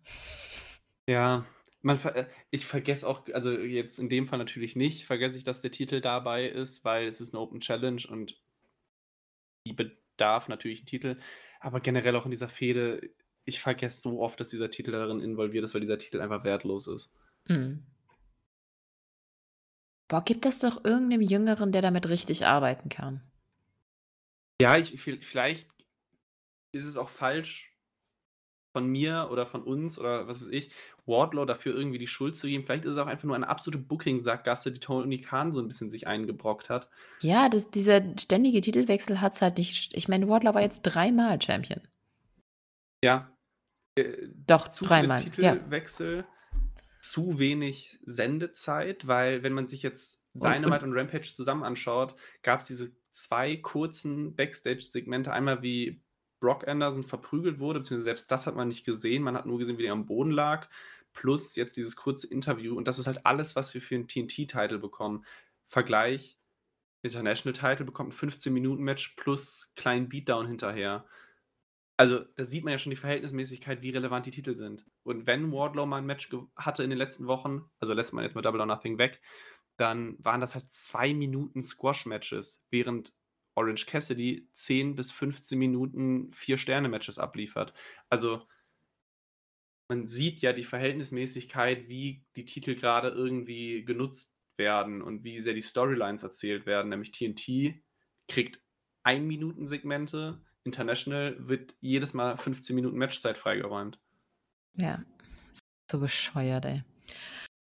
Ja, man äh, ich vergesse auch also jetzt in dem Fall natürlich nicht, vergesse ich, dass der Titel dabei ist, weil es ist 'ne Open Challenge und die bedarf natürlich 'n Titel. Aber generell auch in dieser Fehde, ich vergesse so oft, dass dieser Titel darin involviert ist, weil dieser Titel einfach wertlos ist. Mhm. Boah, gibt es doch irgend 'nem Jüngeren, der damit richtig arbeiten kann. Ja, ich vi vielleicht ist es auch falsch von mir oder von uns oder was weiß ich, Wardlow dafür irgendwie die Schuld zu geben. Vielleicht ist es auch einfach nur eine absolute Booking-Sackgasse, die Tony Khan so 'n bisschen sich eingebrockt hat. Ja, das dieser ständige Titelwechsel hat's halt nicht ich meine, Wardlow war jetzt dreimal Champion. Ja. Äh, Doch, zu dreimal, viele ja. Titelwechsel, zu wenig Sendezeit, weil wenn man sich jetzt Und Dynamite und und Rampage zusammen anschaut, gab's diese 2 kurzen Backstage-Segmente. Einmal, wie Brock Anderson verprügelt wurde, beziehungsweise selbst das hat man nicht gesehen. Man hat nur gesehen, wie der am Boden lag, plus jetzt dieses kurze Interview. Und das ist halt alles, was wir für 'n TNT-Title bekommen. Vergleich: International Title bekommt 'n 15-Minuten-Match plus kleinen Beatdown hinterher. Also, da sieht man ja schon die Verhältnismäßigkeit, wie relevant die Titel sind. Und wenn Wardlow mal 'n Match hatte in den letzten Wochen, also lässt man jetzt mal Double or Nothing weg, dann waren das halt 2 Minuten Squash-Matches, während Orange Cassidy 10 bis 15 Minuten 4-Sterne-Matches abliefert. Also man sieht ja die Verhältnismäßigkeit, wie die Titel grade irgendwie genutzt werden und wie sehr die Storylines erzählt werden. Nämlich TNT kriegt 1-Minuten-Segmente, International wird jedes Mal 15 Minuten Matchzeit freigeräumt. Ja, so bescheuert, ey.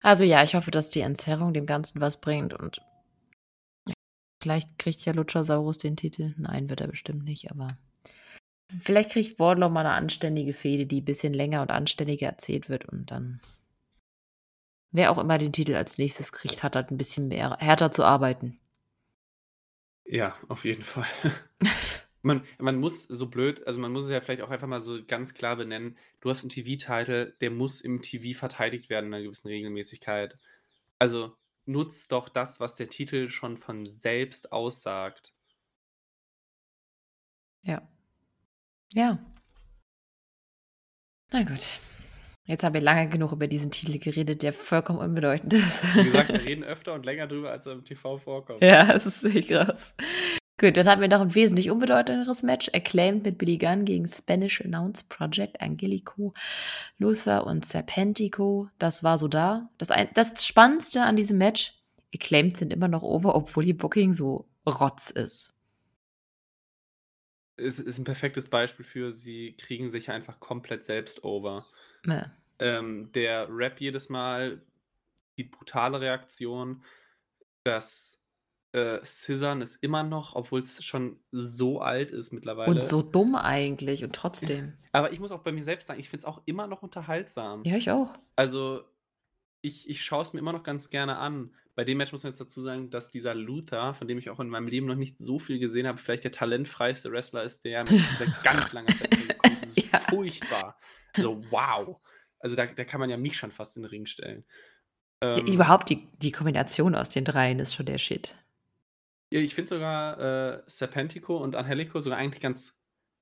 Also ja, ich hoffe, dass die Entzerrung dem Ganzen was bringt und vielleicht kriegt ja Luchasaurus den Titel. Nein, wird er bestimmt nicht, aber vielleicht kriegt Wardlow mal 'ne anständige Fehde, die bisschen länger und anständiger erzählt wird und dann wer auch immer den Titel als Nächstes kriegt, hat halt 'n bisschen mehr härter zu arbeiten. Ja, auf jeden Fall. Man man muss so blöd also man muss es ja vielleicht auch einfach mal so ganz klar benennen. Du hast 'n TV-Title, der muss im TV verteidigt werden in 'ner gewissen Regelmäßigkeit. Also, nutz doch das, was der Titel schon von selbst aussagt. Ja. Ja. Na gut. Jetzt haben wir lange genug über diesen Titel geredet, der vollkommen unbedeutend ist. Wie gesagt, wir reden öfter und länger drüber, als er im TV vorkommt. Ja, das ist echt krass. Gut, dann hatten wir noch 'n wesentlich unbedeutenderes Match. Acclaimed mit Billy Gunn gegen Spanish Announce Project, Angelico, Luther und Serpentico. Das war so da. Das ein das Spannendste an diesem Match: Acclaimed sind immer noch over, obwohl ihr Booking so Rotz ist. Es ist 'n perfektes Beispiel für sie kriegen sich einfach komplett selbst over. Ja. Ähm, der Rap jedes Mal, die brutale Reaktion, das, äh, Scissoren ist immer noch, obwohl's schon so alt ist mittlerweile Und so dumm eigentlich und trotzdem. Aber ich muss auch bei mir selbst sagen, ich finde es auch immer noch unterhaltsam. Ja, ich auch. Also, ich ich schaue es mir immer noch ganz gerne an. Bei dem Match muss man jetzt dazu sagen, dass dieser Luther, von dem ich auch in meinem Leben noch nicht so viel gesehen habe, vielleicht der talentfreiste Wrestler ist, der seit ganz langer Zeit gekommen ist. Das ist Ja. furchtbar. Also, wow. also da, da kann man ja mich schon fast in den Ring stellen. Die, Ähm, überhaupt die, die Kombination aus den dreien ist schon der Shit. Ich finde sogar äh, Serpentico und Angelico sogar eigentlich ganz,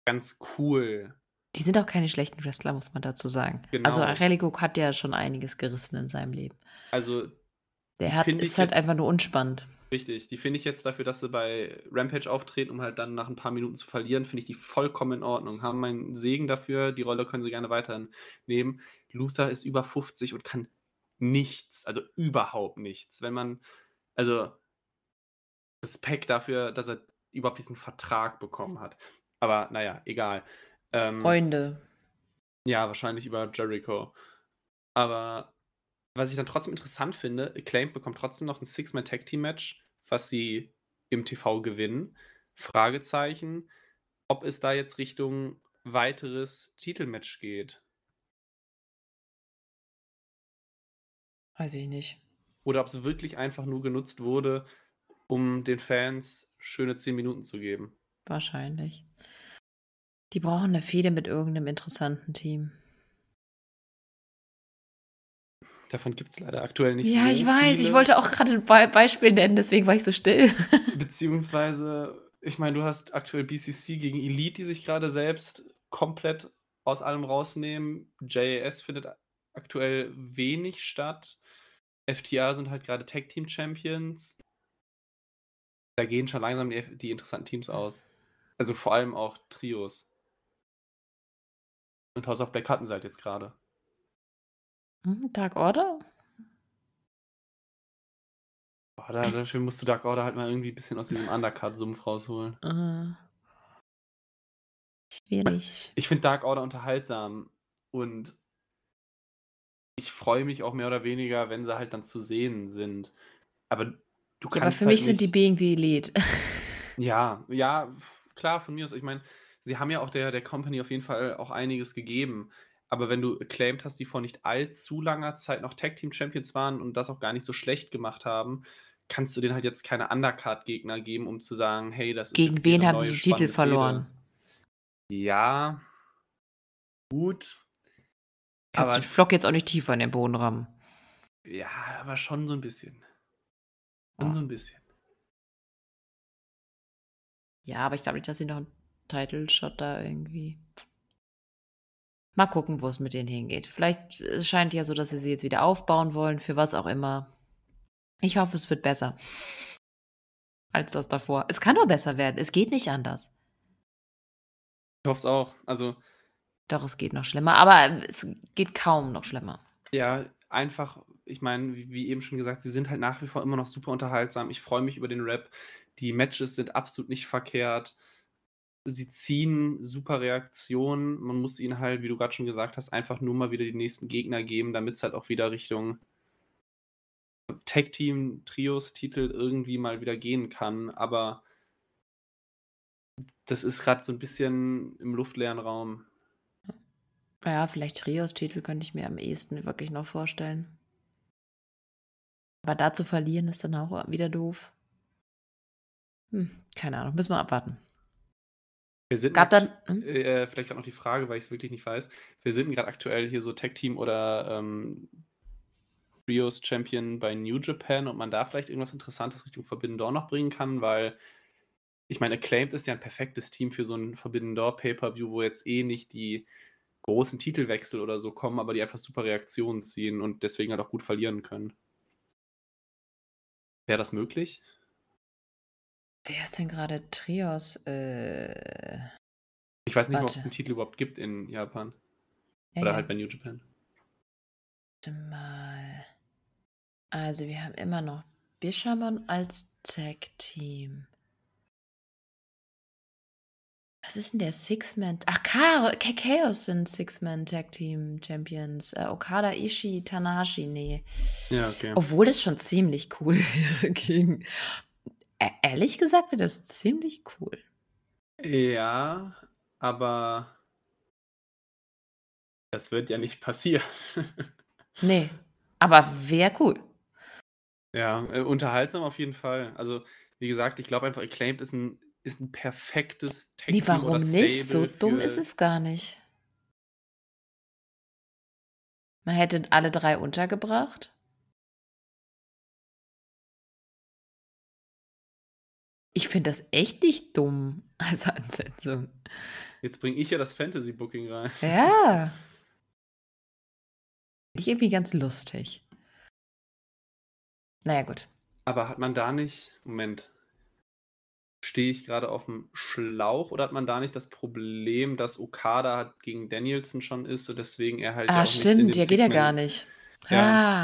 ganz cool. Die sind auch keine schlechten Wrestler, muss man dazu sagen. Also Genau. Angelico hat ja schon einiges gerissen in seinem Leben. Also Der hat, ist halt einfach jetzt- nur unspannend. Richtig, die finde ich jetzt dafür, dass sie bei Rampage auftreten, um halt dann nach ein paar Minuten zu verlieren, finde ich die vollkommen in Ordnung. Haben meinen Segen dafür, die Rolle können sie gerne weiterhin nehmen. Luther ist über 50 und kann nichts, also überhaupt nichts. Wenn man, also Respekt dafür, dass er überhaupt diesen Vertrag bekommen hat. Aber naja, egal. Ähm, Freunde. ja, wahrscheinlich über Jericho. Aber was ich dann trotzdem interessant finde, Acclaimed bekommt trotzdem noch ein Six-Man-Tag-Team-Match, was sie im TV gewinnen. Fragezeichen, ob es da jetzt Richtung weiteres Titelmatch geht. Weiß ich nicht. Oder ob es wirklich einfach nur genutzt wurde, um den Fans schöne 10 Minuten zu geben. Wahrscheinlich. Die brauchen eine Fehde mit irgendeinem interessanten Team. Davon gibt es leider aktuell nicht ja, so ich weiß. viele. Ich wollte auch gerade ein Be Beispiel nennen, deswegen war ich so still. Beziehungsweise, ich meine, du hast aktuell BCC gegen Elite, die sich gerade selbst komplett aus allem rausnehmen. JAS findet aktuell wenig statt. FTA sind halt gerade Tag Team Champions. Da gehen schon langsam die, die interessanten Teams aus. Also vor allem auch Trios. Und House of Black hatten sie halt jetzt gerade. Hm, Dark Order? Boah, da, dafür musst du Dark Order halt mal irgendwie ein bisschen aus diesem Undercard-Sumpf rausholen. Äh, schwierig. Ich finde Dark Order unterhaltsam und ich freue mich auch mehr oder weniger, wenn sie halt dann zu sehen sind. Aber du kannst aber für halt mich sind die Being the Elite. Ja, ja, klar, von mir aus. Ich meine, sie haben ja auch der, der Company auf jeden Fall auch einiges gegeben. Aber wenn du acclaimed hast, die vor nicht allzu langer Zeit noch Tag Team Champions waren und das auch gar nicht so schlecht gemacht haben, kannst du denen halt jetzt keine Undercard-Gegner geben, um zu sagen, hey, das ist Gegen wen haben sie die Titel verloren? Fehde. Ja, gut. Kannst Aber- du den Flock jetzt auch nicht tiefer in den Boden rammen. Ja, aber schon so ein bisschen. Schon Ja. so ein bisschen. Ja, aber ich glaube nicht, dass sie noch einen Title-Shot da irgendwie. Mal gucken, wo es mit denen hingeht. Vielleicht es scheint ja so, dass sie sie jetzt wieder aufbauen wollen, für was auch immer. Ich hoffe, es wird besser. Als das davor. Es kann nur besser werden. Es geht nicht anders. Ich hoffe es auch. Also, Doch, es geht noch schlimmer. Aber es geht kaum noch schlimmer. ja, einfach, ich meine, wie, wie eben schon gesagt, sie sind halt nach wie vor immer noch super unterhaltsam. Ich freue mich über den Rap. Die Matches sind absolut nicht verkehrt. Sie ziehen super Reaktionen. Man muss ihnen halt, wie du gerade schon gesagt hast, einfach nur mal wieder die nächsten Gegner geben, damit es halt auch wieder Richtung Tag Team Trios Titel irgendwie mal wieder gehen kann. Aber das ist gerade so ein bisschen im luftleeren Raum. Ja, vielleicht Trios-Titel könnte ich mir am ehesten wirklich noch vorstellen. Aber da zu verlieren ist dann auch wieder doof. Hm, keine Ahnung, müssen wir abwarten. Wir sind Gab dann. Hm? Äh, vielleicht gerade noch die Frage, weil ich es wirklich nicht weiß. Wir sind gerade aktuell hier so Tag Team oder ähm, Trios Champion bei New Japan und man da vielleicht irgendwas Interessantes Richtung Forbidden Door noch bringen kann, weil ich meine, Acclaimed ist ja ein perfektes Team für so ein Forbidden Door Pay-Per-View, wo jetzt eh nicht die großen Titelwechsel oder so kommen, aber die einfach super Reaktionen ziehen und deswegen halt auch gut verlieren können. Wäre das möglich? Wer ist denn gerade Trios? Äh, Ich weiß nicht ob es einen Titel überhaupt gibt in Japan. ja, Oder ja, halt bei New Japan. warte mal. Also, wir haben immer noch Bishamon als Tag-Team. Was ist denn der Six-Man? Ach, Chaos sind Six-Man-Tag-Team-Champions. Äh, Okada, Ishii, Tanahashi, nee. Ja, okay. Obwohl es schon ziemlich cool wäre gegen. E ehrlich gesagt wäre das ziemlich cool. Ja, aber das wird ja nicht passieren. Nee. Aber wäre cool. ja, äh, unterhaltsam auf jeden Fall. Also, wie gesagt, ich glaube einfach, Acclaimed ist ein, ist ein perfektes Tag Nee, warum nicht? So dumm ist es gar nicht. Man hätte alle drei untergebracht. Ich finde das echt nicht dumm als Ansetzung. Jetzt bringe ich ja das Fantasy-Booking rein. Ja. Finde ich irgendwie ganz lustig. Naja, gut. Aber hat man da nicht. Moment. Stehe ich gerade auf dem Schlauch oder hat man da nicht das Problem, dass Okada gegen Danielson schon ist und deswegen er halt. ja Ah, in stimmt, ja, geht ja gar nicht. Ja.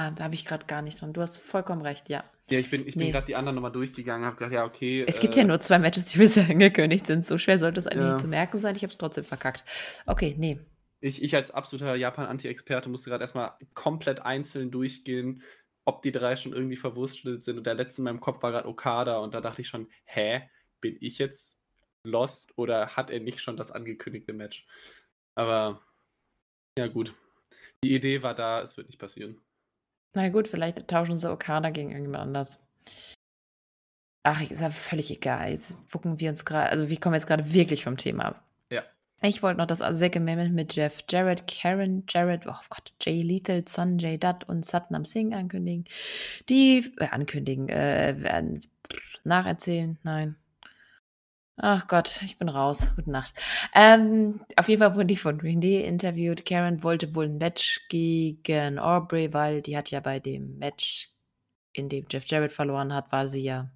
Ah, da habe ich gerade gar nicht dran. Du hast vollkommen recht, ja. Ja, ich bin, ich bin Nee. gerade die anderen nochmal durchgegangen, habe gedacht, ja, okay. Es gibt äh, ja nur zwei Matches, die bisher angekündigt sind. So schwer sollte es eigentlich Ja. nicht zu merken sein. Ich habe es trotzdem verkackt. Okay, nee. Ich, ich als absoluter Japan-Anti-Experte musste gerade erstmal komplett einzeln durchgehen, ob die drei schon irgendwie verwurstelt sind. Und der letzte in meinem Kopf war gerade Okada und da dachte ich schon, hä, bin ich jetzt lost oder hat er nicht schon das angekündigte Match? Aber ja, gut. Die Idee war da, es wird nicht passieren. Na gut, vielleicht tauschen sie Okada gegen irgendjemand anders. Ach, ist ja völlig egal. Jetzt gucken wir uns gerade, also wir kommen jetzt gerade wirklich vom Thema ab. Ja. Ich wollte noch das Segment mit Jeff Jarrett, Karen Jarrett, oh Gott, Jay Lethal, Sanjay Dutt und Satnam Singh ankündigen. Die, äh, ankündigen, äh, werden nacherzählen, nein. Ach Gott, ich bin raus. Gute Nacht. Ähm, auf jeden Fall wurden die von Green Day interviewt. Karen wollte wohl ein Match gegen Aubrey, weil die hat ja bei dem Match, in dem Jeff Jarrett verloren hat, war sie ja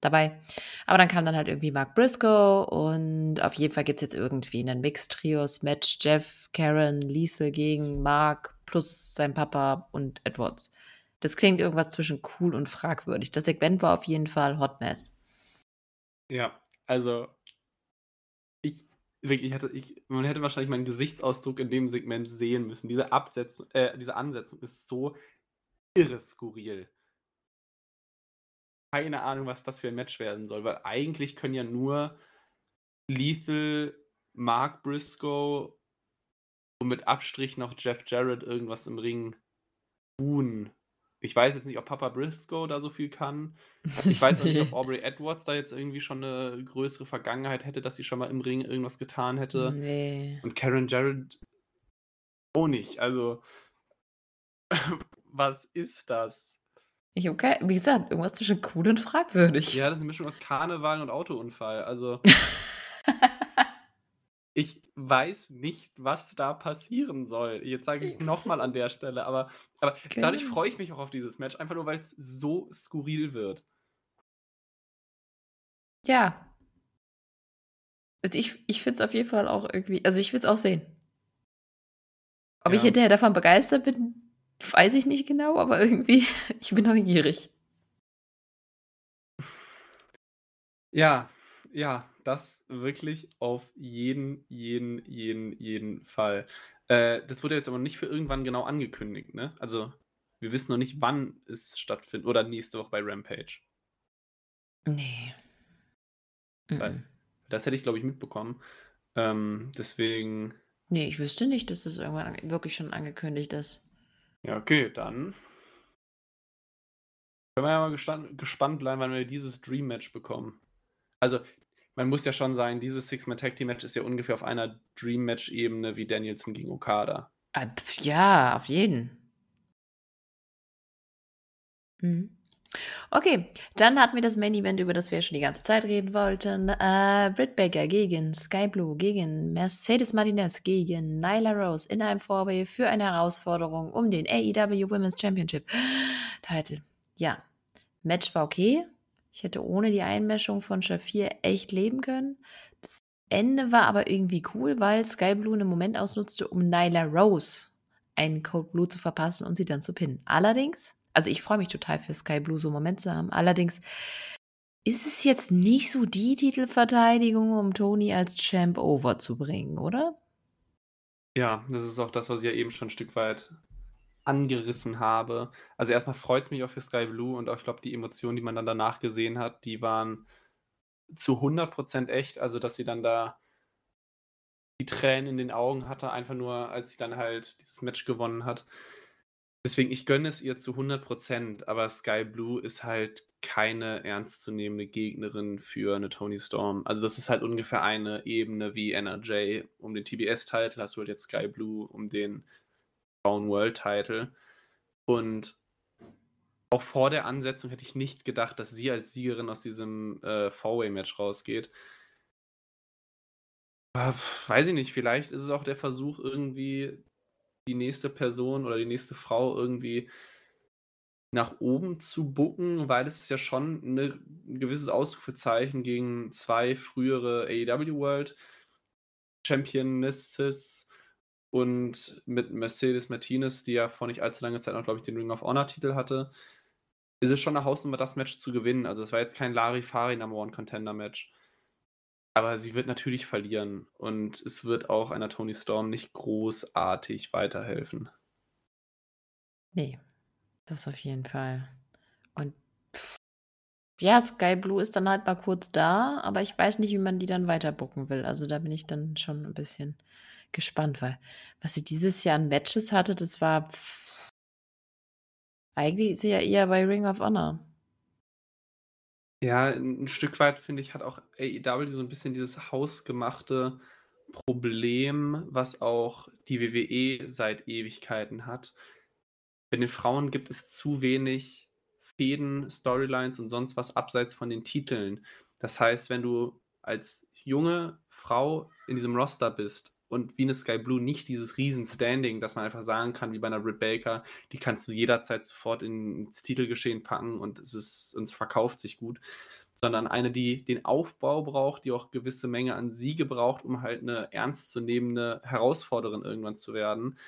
dabei. Aber dann kam dann halt irgendwie Mark Briscoe und auf jeden Fall gibt es jetzt irgendwie einen Mixed-Trios-Match. Jeff, Karen, Liesel gegen Mark plus sein Papa und Edwards. Das klingt irgendwas zwischen cool und fragwürdig. Das Segment war auf jeden Fall Hot Mess. Ja, also ich wirklich hatte ich man hätte wahrscheinlich meinen Gesichtsausdruck in dem Segment sehen müssen. Diese Absetzung äh, diese Ansetzung ist so irre skurril. Keine Ahnung, was das für ein Match werden soll, weil eigentlich können ja nur Lethal, Mark Briscoe und mit Abstrich noch Jeff Jarrett irgendwas im Ring tun. Ich weiß jetzt nicht, ob Papa Briscoe da so viel kann. Ich weiß auch nicht, ob Aubrey Edwards da jetzt irgendwie schon eine größere Vergangenheit hätte, dass sie schon mal im Ring irgendwas getan hätte. Nee. Und Karen Jarrett auch nicht. Also, was ist das? Ich hab kein, wie gesagt, irgendwas zwischen cool und fragwürdig. Ja, das ist eine Mischung aus Karneval und Autounfall. Also, ich weiß nicht, was da passieren soll. Jetzt sage ich es Ich- nochmal an der Stelle, aber, aber dadurch Genau. freue ich mich auch auf dieses Match, einfach nur, weil es so skurril wird. Ja. Also ich ich finde es auf jeden Fall auch irgendwie, also ich will es auch sehen. Ob ich Ja. hinterher davon begeistert bin, weiß ich nicht genau, aber irgendwie, ich bin neugierig. Ja, ja, das wirklich auf jeden, jeden, jeden, jeden Fall. Äh, das wurde jetzt aber nicht für irgendwann genau angekündigt, ne? Also, wir wissen noch nicht, wann es stattfindet. Oder nächste Woche bei Rampage. Nee. Weil- Mhm. Das hätte ich, glaube ich, mitbekommen. Ähm, deswegen, Nee, ich wüsste nicht, dass das irgendwann wirklich schon angekündigt ist. ja, okay, dann können wir ja mal gespannt, bleiben, wann wir dieses Dream Match bekommen. Also, man muss ja schon sagen, dieses Six-Man Tag Team Match ist ja ungefähr auf einer Dream Match-Ebene wie Danielson gegen Okada. Pf, ja, auf jeden. Mhm. Okay, dann hatten wir das Main Event, über das wir schon die ganze Zeit reden wollten. Äh, Britt Baker gegen Sky Blue, gegen Mercedes Martinez, gegen Nyla Rose in einem Vorway für eine Herausforderung um den AEW Women's Championship Title. Ja, Match war okay. Ich hätte ohne die Einmischung von Shafir echt leben können. Das Ende war aber irgendwie cool, weil Sky Blue einen Moment ausnutzte, um Nyla Rose einen Code Blue zu verpassen und sie dann zu pinnen. Allerdings, also ich freue mich total für Sky Blue so einen Moment zu haben. Allerdings ist es jetzt nicht so die Titelverteidigung, um Tony als Champ overzubringen, oder? Ja, das ist auch das, was ich ja eben schon ein Stück weit angerissen habe. Also erstmal freut es mich auch für Sky Blue und auch, ich glaube, die Emotionen, die man dann danach gesehen hat, die waren zu 100% echt. Also, dass sie dann da die Tränen in den Augen hatte, einfach nur, als sie dann halt dieses Match gewonnen hat. Deswegen, ich gönne es ihr zu 100%, aber Sky Blue ist halt keine ernstzunehmende Gegnerin für eine Tony Storm. Also das ist halt ungefähr eine Ebene wie NRJ um den TBS-Title, hast du halt jetzt Sky Blue um den World Title. Und auch vor der Ansetzung hätte ich nicht gedacht, dass sie als Siegerin aus diesem äh, Four-Way-Match rausgeht. Aber, weiß ich nicht, vielleicht ist es auch der Versuch, irgendwie die nächste Person oder die nächste Frau irgendwie nach oben zu bucken, weil es ist ja schon 'ne 'n gewisses Ausrufezeichen gegen zwei frühere AEW World Championesses und mit Mercedes Martinez, die ja vor nicht allzu langer Zeit noch, glaube ich, den Ring of Honor Titel hatte, ist es schon 'ne Hausnummer, das Match zu gewinnen. Also, es war jetzt kein Larifari Number One Contender Match. Aber sie wird natürlich verlieren und es wird auch einer Toni Storm nicht großartig weiterhelfen. Ne, das auf jeden Fall. Und ja, Sky Blue ist dann halt mal kurz da, aber ich weiß nicht, wie man die dann weiter booken will. Also, da bin ich dann schon 'n bisschen gespannt, weil was sie dieses Jahr an Matches hatte, das war eigentlich ist sie ja eher bei Ring of Honor. Ja, 'n 'n Stück weit, finde ich, hat auch AEW so 'n bisschen dieses hausgemachte Problem, was auch die WWE seit Ewigkeiten hat. Bei den Frauen gibt es zu wenig Fäden, Storylines und sonst was abseits von den Titeln. Das heißt, wenn du als junge Frau in diesem Roster bist und wie 'ne Sky Blue nicht dieses Riesen-Standing, dass man einfach sagen kann, wie bei 'ner Britt Baker, die kannst du jederzeit sofort in ins Titelgeschehen packen und es ist und es verkauft sich gut, sondern eine, die den Aufbau braucht, die auch gewisse Menge an Siege braucht, um halt 'ne ernstzunehmende Herausforderin irgendwann zu werden.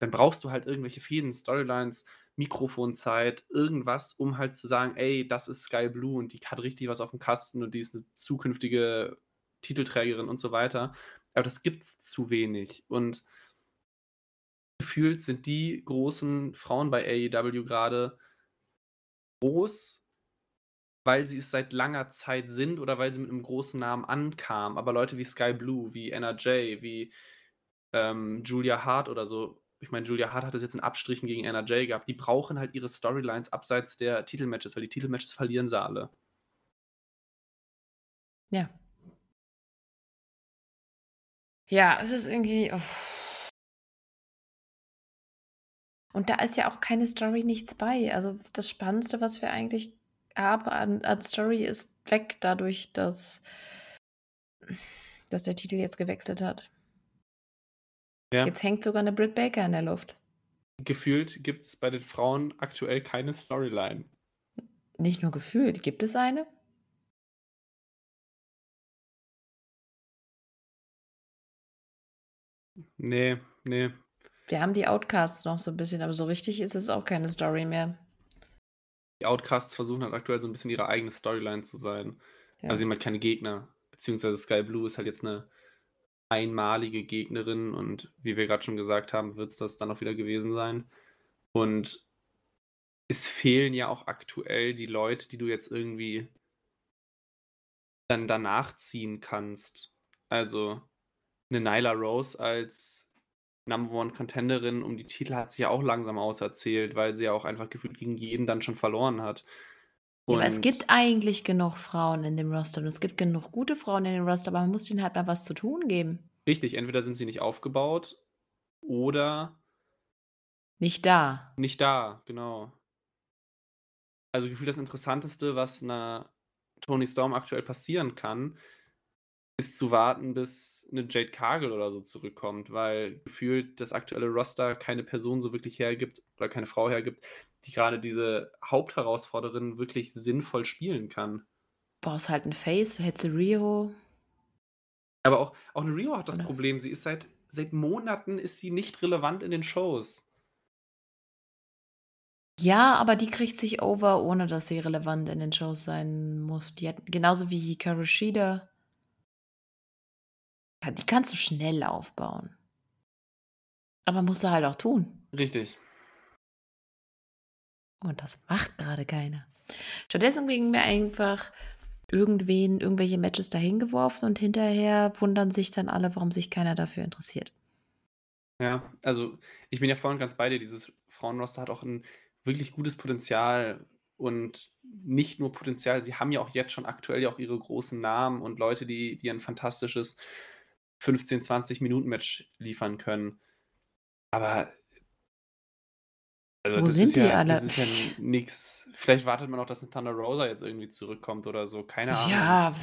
Dann brauchst du halt irgendwelche Fäden, Storylines, Mikrofonzeit, irgendwas, um halt zu sagen: „Ey, das ist Sky Blue und die hat richtig was aufm Kasten und die ist 'ne zukünftige Titelträgerin“ und so weiter. Aber das gibt's zu wenig und gefühlt sind die großen Frauen bei AEW grade groß, weil sie es seit langer Zeit sind oder weil sie mit 'nem großen Namen ankamen. Aber Leute wie Sky Blue, wie NRJ, wie, ähm, Julia Hart oder so ich meine, Julia Hart hat das jetzt in Abstrichen gegen NRJ gehabt. Die brauchen halt ihre Storylines abseits der Titelmatches, weil die Titelmatches verlieren sie alle. Ja. Ja, es ist irgendwie Und da ist ja auch keine Story, nichts bei. Also, das Spannendste, was wir eigentlich haben an an Story, ist weg dadurch, dass dass der Titel jetzt gewechselt hat. Ja. Jetzt hängt sogar 'ne Britt Baker in der Luft. Gefühlt gibt's bei den Frauen aktuell keine Storyline. Nicht nur gefühlt. Gibt es eine? Ne, ne. Wir haben die Outcasts noch so 'n bisschen, aber so richtig ist es auch keine Story mehr. Die Outcasts versuchen halt aktuell so 'n bisschen ihre eigene Storyline zu sein. Aber Ja. sie haben halt keine Gegner, beziehungsweise Sky Blue ist halt jetzt 'ne einmalige Gegnerin und wie wir grad schon gesagt haben, wird's das dann auch wieder gewesen sein. Und es fehlen ja auch aktuell die Leute, die du jetzt irgendwie dann danach ziehen kannst. Also, 'ne Nyla Rose als Number One Contenderin um die Titel hat sich ja auch langsam auserzählt, weil sie ja auch einfach gefühlt gegen jeden dann schon verloren hat. Ja, aber es gibt eigentlich genug Frauen in dem Roster und es gibt genug gute Frauen in dem Roster, aber man muss denen halt mal was zu tun geben. Richtig, entweder sind sie nicht aufgebaut oder Nicht da. nicht da, genau. Also, gefühlt das Interessanteste, was 'ner Toni Storm aktuell passieren kann, ist zu warten, bis 'ne Jade Cargill oder so zurückkommt, weil gefühlt das aktuelle Roster keine Person so wirklich hergibt oder keine Frau hergibt, die grade diese Hauptherausforderin wirklich sinnvoll spielen kann. Brauchst halt 'n Face, hättest du Riho. Aber auch auch 'ne Riho hat das Oder Problem, sie ist seit seit Monaten ist sie nicht relevant in den Shows. Ja, aber die kriegt sich over, ohne dass sie relevant in den Shows sein muss. Die hat genauso wie Hikaru Shida Ja, die kannst du schnell aufbauen. Aber musst du halt auch tun. Richtig. Und das macht grade keiner. Stattdessen kriegen wir einfach irgendwen irgendwelche Matches dahin geworfen und hinterher wundern sich dann alle, warum sich keiner dafür interessiert. Ja, also, ich bin ja voll und ganz bei dir. Dieses Frauenroster hat auch 'n wirklich gutes Potenzial und nicht nur Potenzial, sie haben ja auch jetzt schon aktuell ja auch ihre großen Namen und Leute, die die ein fantastisches 15, 20 Minuten Match liefern können. Aber Also Wo sind die ja, alle? Das ist ja nix. Vielleicht wartet man auch, dass ein Thunder Rosa jetzt irgendwie zurückkommt oder so. Keine Ahnung. Ja,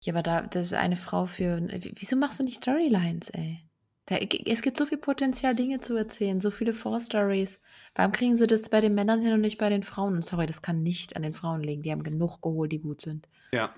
ja, aber da, das ist eine Frau für. Wieso machst du nicht Storylines, ey? Da, es gibt so viel Potenzial, Dinge zu erzählen, so viele Vorstories. Warum kriegen sie das bei den Männern hin und nicht bei den Frauen? sorry, das kann nicht an den Frauen liegen. Die haben genug geholt, die gut sind. Ja,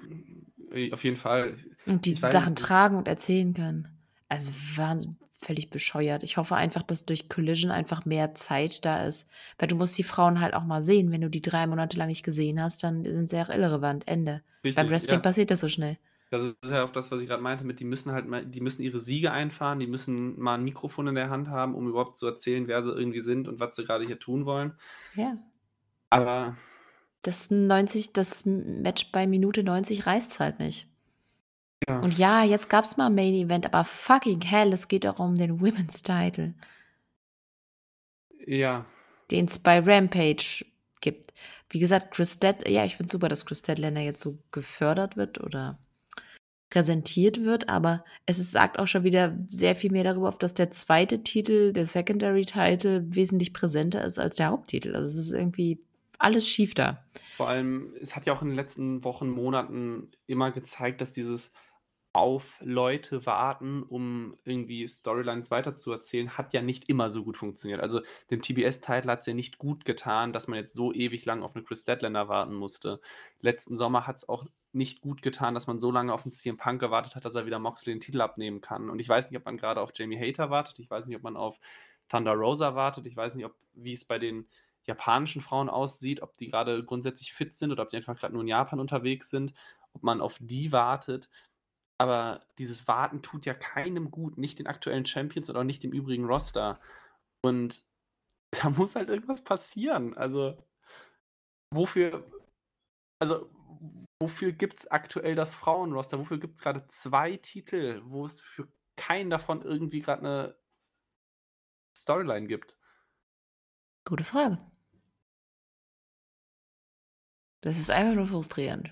auf jeden Fall. Und die Sachen tragen und erzählen können. Also Wahnsinn, völlig bescheuert. Ich hoffe einfach, dass durch Collision einfach mehr Zeit da ist. Weil du musst die Frauen halt auch mal sehen. Wenn du die drei Monate lang nicht gesehen hast, dann sind sie auch irrelevant. Ende. Richtig, Beim Wrestling ja. passiert das so schnell. Das ist ja auch das, was ich gerade meinte, mit die müssen halt mal, die müssen ihre Siege einfahren, die müssen mal ein Mikrofon in der Hand haben, um überhaupt zu erzählen, wer sie irgendwie sind und was sie gerade hier tun wollen. Ja. Aber das 90, das Match bei Minute 90 reißt halt nicht. Ja. Und ja, jetzt gab es mal ein Main Event, aber fucking hell, es geht auch um den Women's Title. Ja. Den es bei Rampage gibt. Wie gesagt, Chris Dead, ja, ich finde super, dass Chris Deadlander jetzt so gefördert wird oder präsentiert wird, aber es ist, sagt auch schon wieder sehr viel mehr darüber auf, dass der zweite Titel, der Secondary Title, wesentlich präsenter ist als der Haupttitel. Also es ist irgendwie alles schief da. Vor allem, es hat ja auch in den letzten Wochen, Monaten immer gezeigt, dass dieses auf Leute warten, um irgendwie Storylines weiterzuerzählen, hat ja nicht immer so gut funktioniert. Also dem TBS-Titel hat es ja nicht gut getan, dass man jetzt so ewig lang auf eine Chris Deadlander warten musste. Letzten Sommer hat es auch nicht gut getan, dass man so lange auf einen CM Punk gewartet hat, dass er wieder Moxley den Titel abnehmen kann. Und ich weiß nicht, ob man gerade auf Jamie Hater wartet, ich weiß nicht, ob man auf Thunder Rosa wartet, ich weiß nicht, ob wie es bei den japanischen Frauen aussieht, ob die gerade grundsätzlich fit sind oder ob die einfach gerade nur in Japan unterwegs sind, ob man auf die wartet. Aber dieses Warten tut ja keinem gut, nicht den aktuellen Champions oder auch nicht dem übrigen Roster. Und da muss halt irgendwas passieren. Also, wofür, also, wofür gibt es aktuell das Frauenroster? Wofür gibt es gerade zwei Titel, wo es für keinen davon irgendwie gerade eine Storyline gibt? Gute Frage. Das ist einfach nur frustrierend.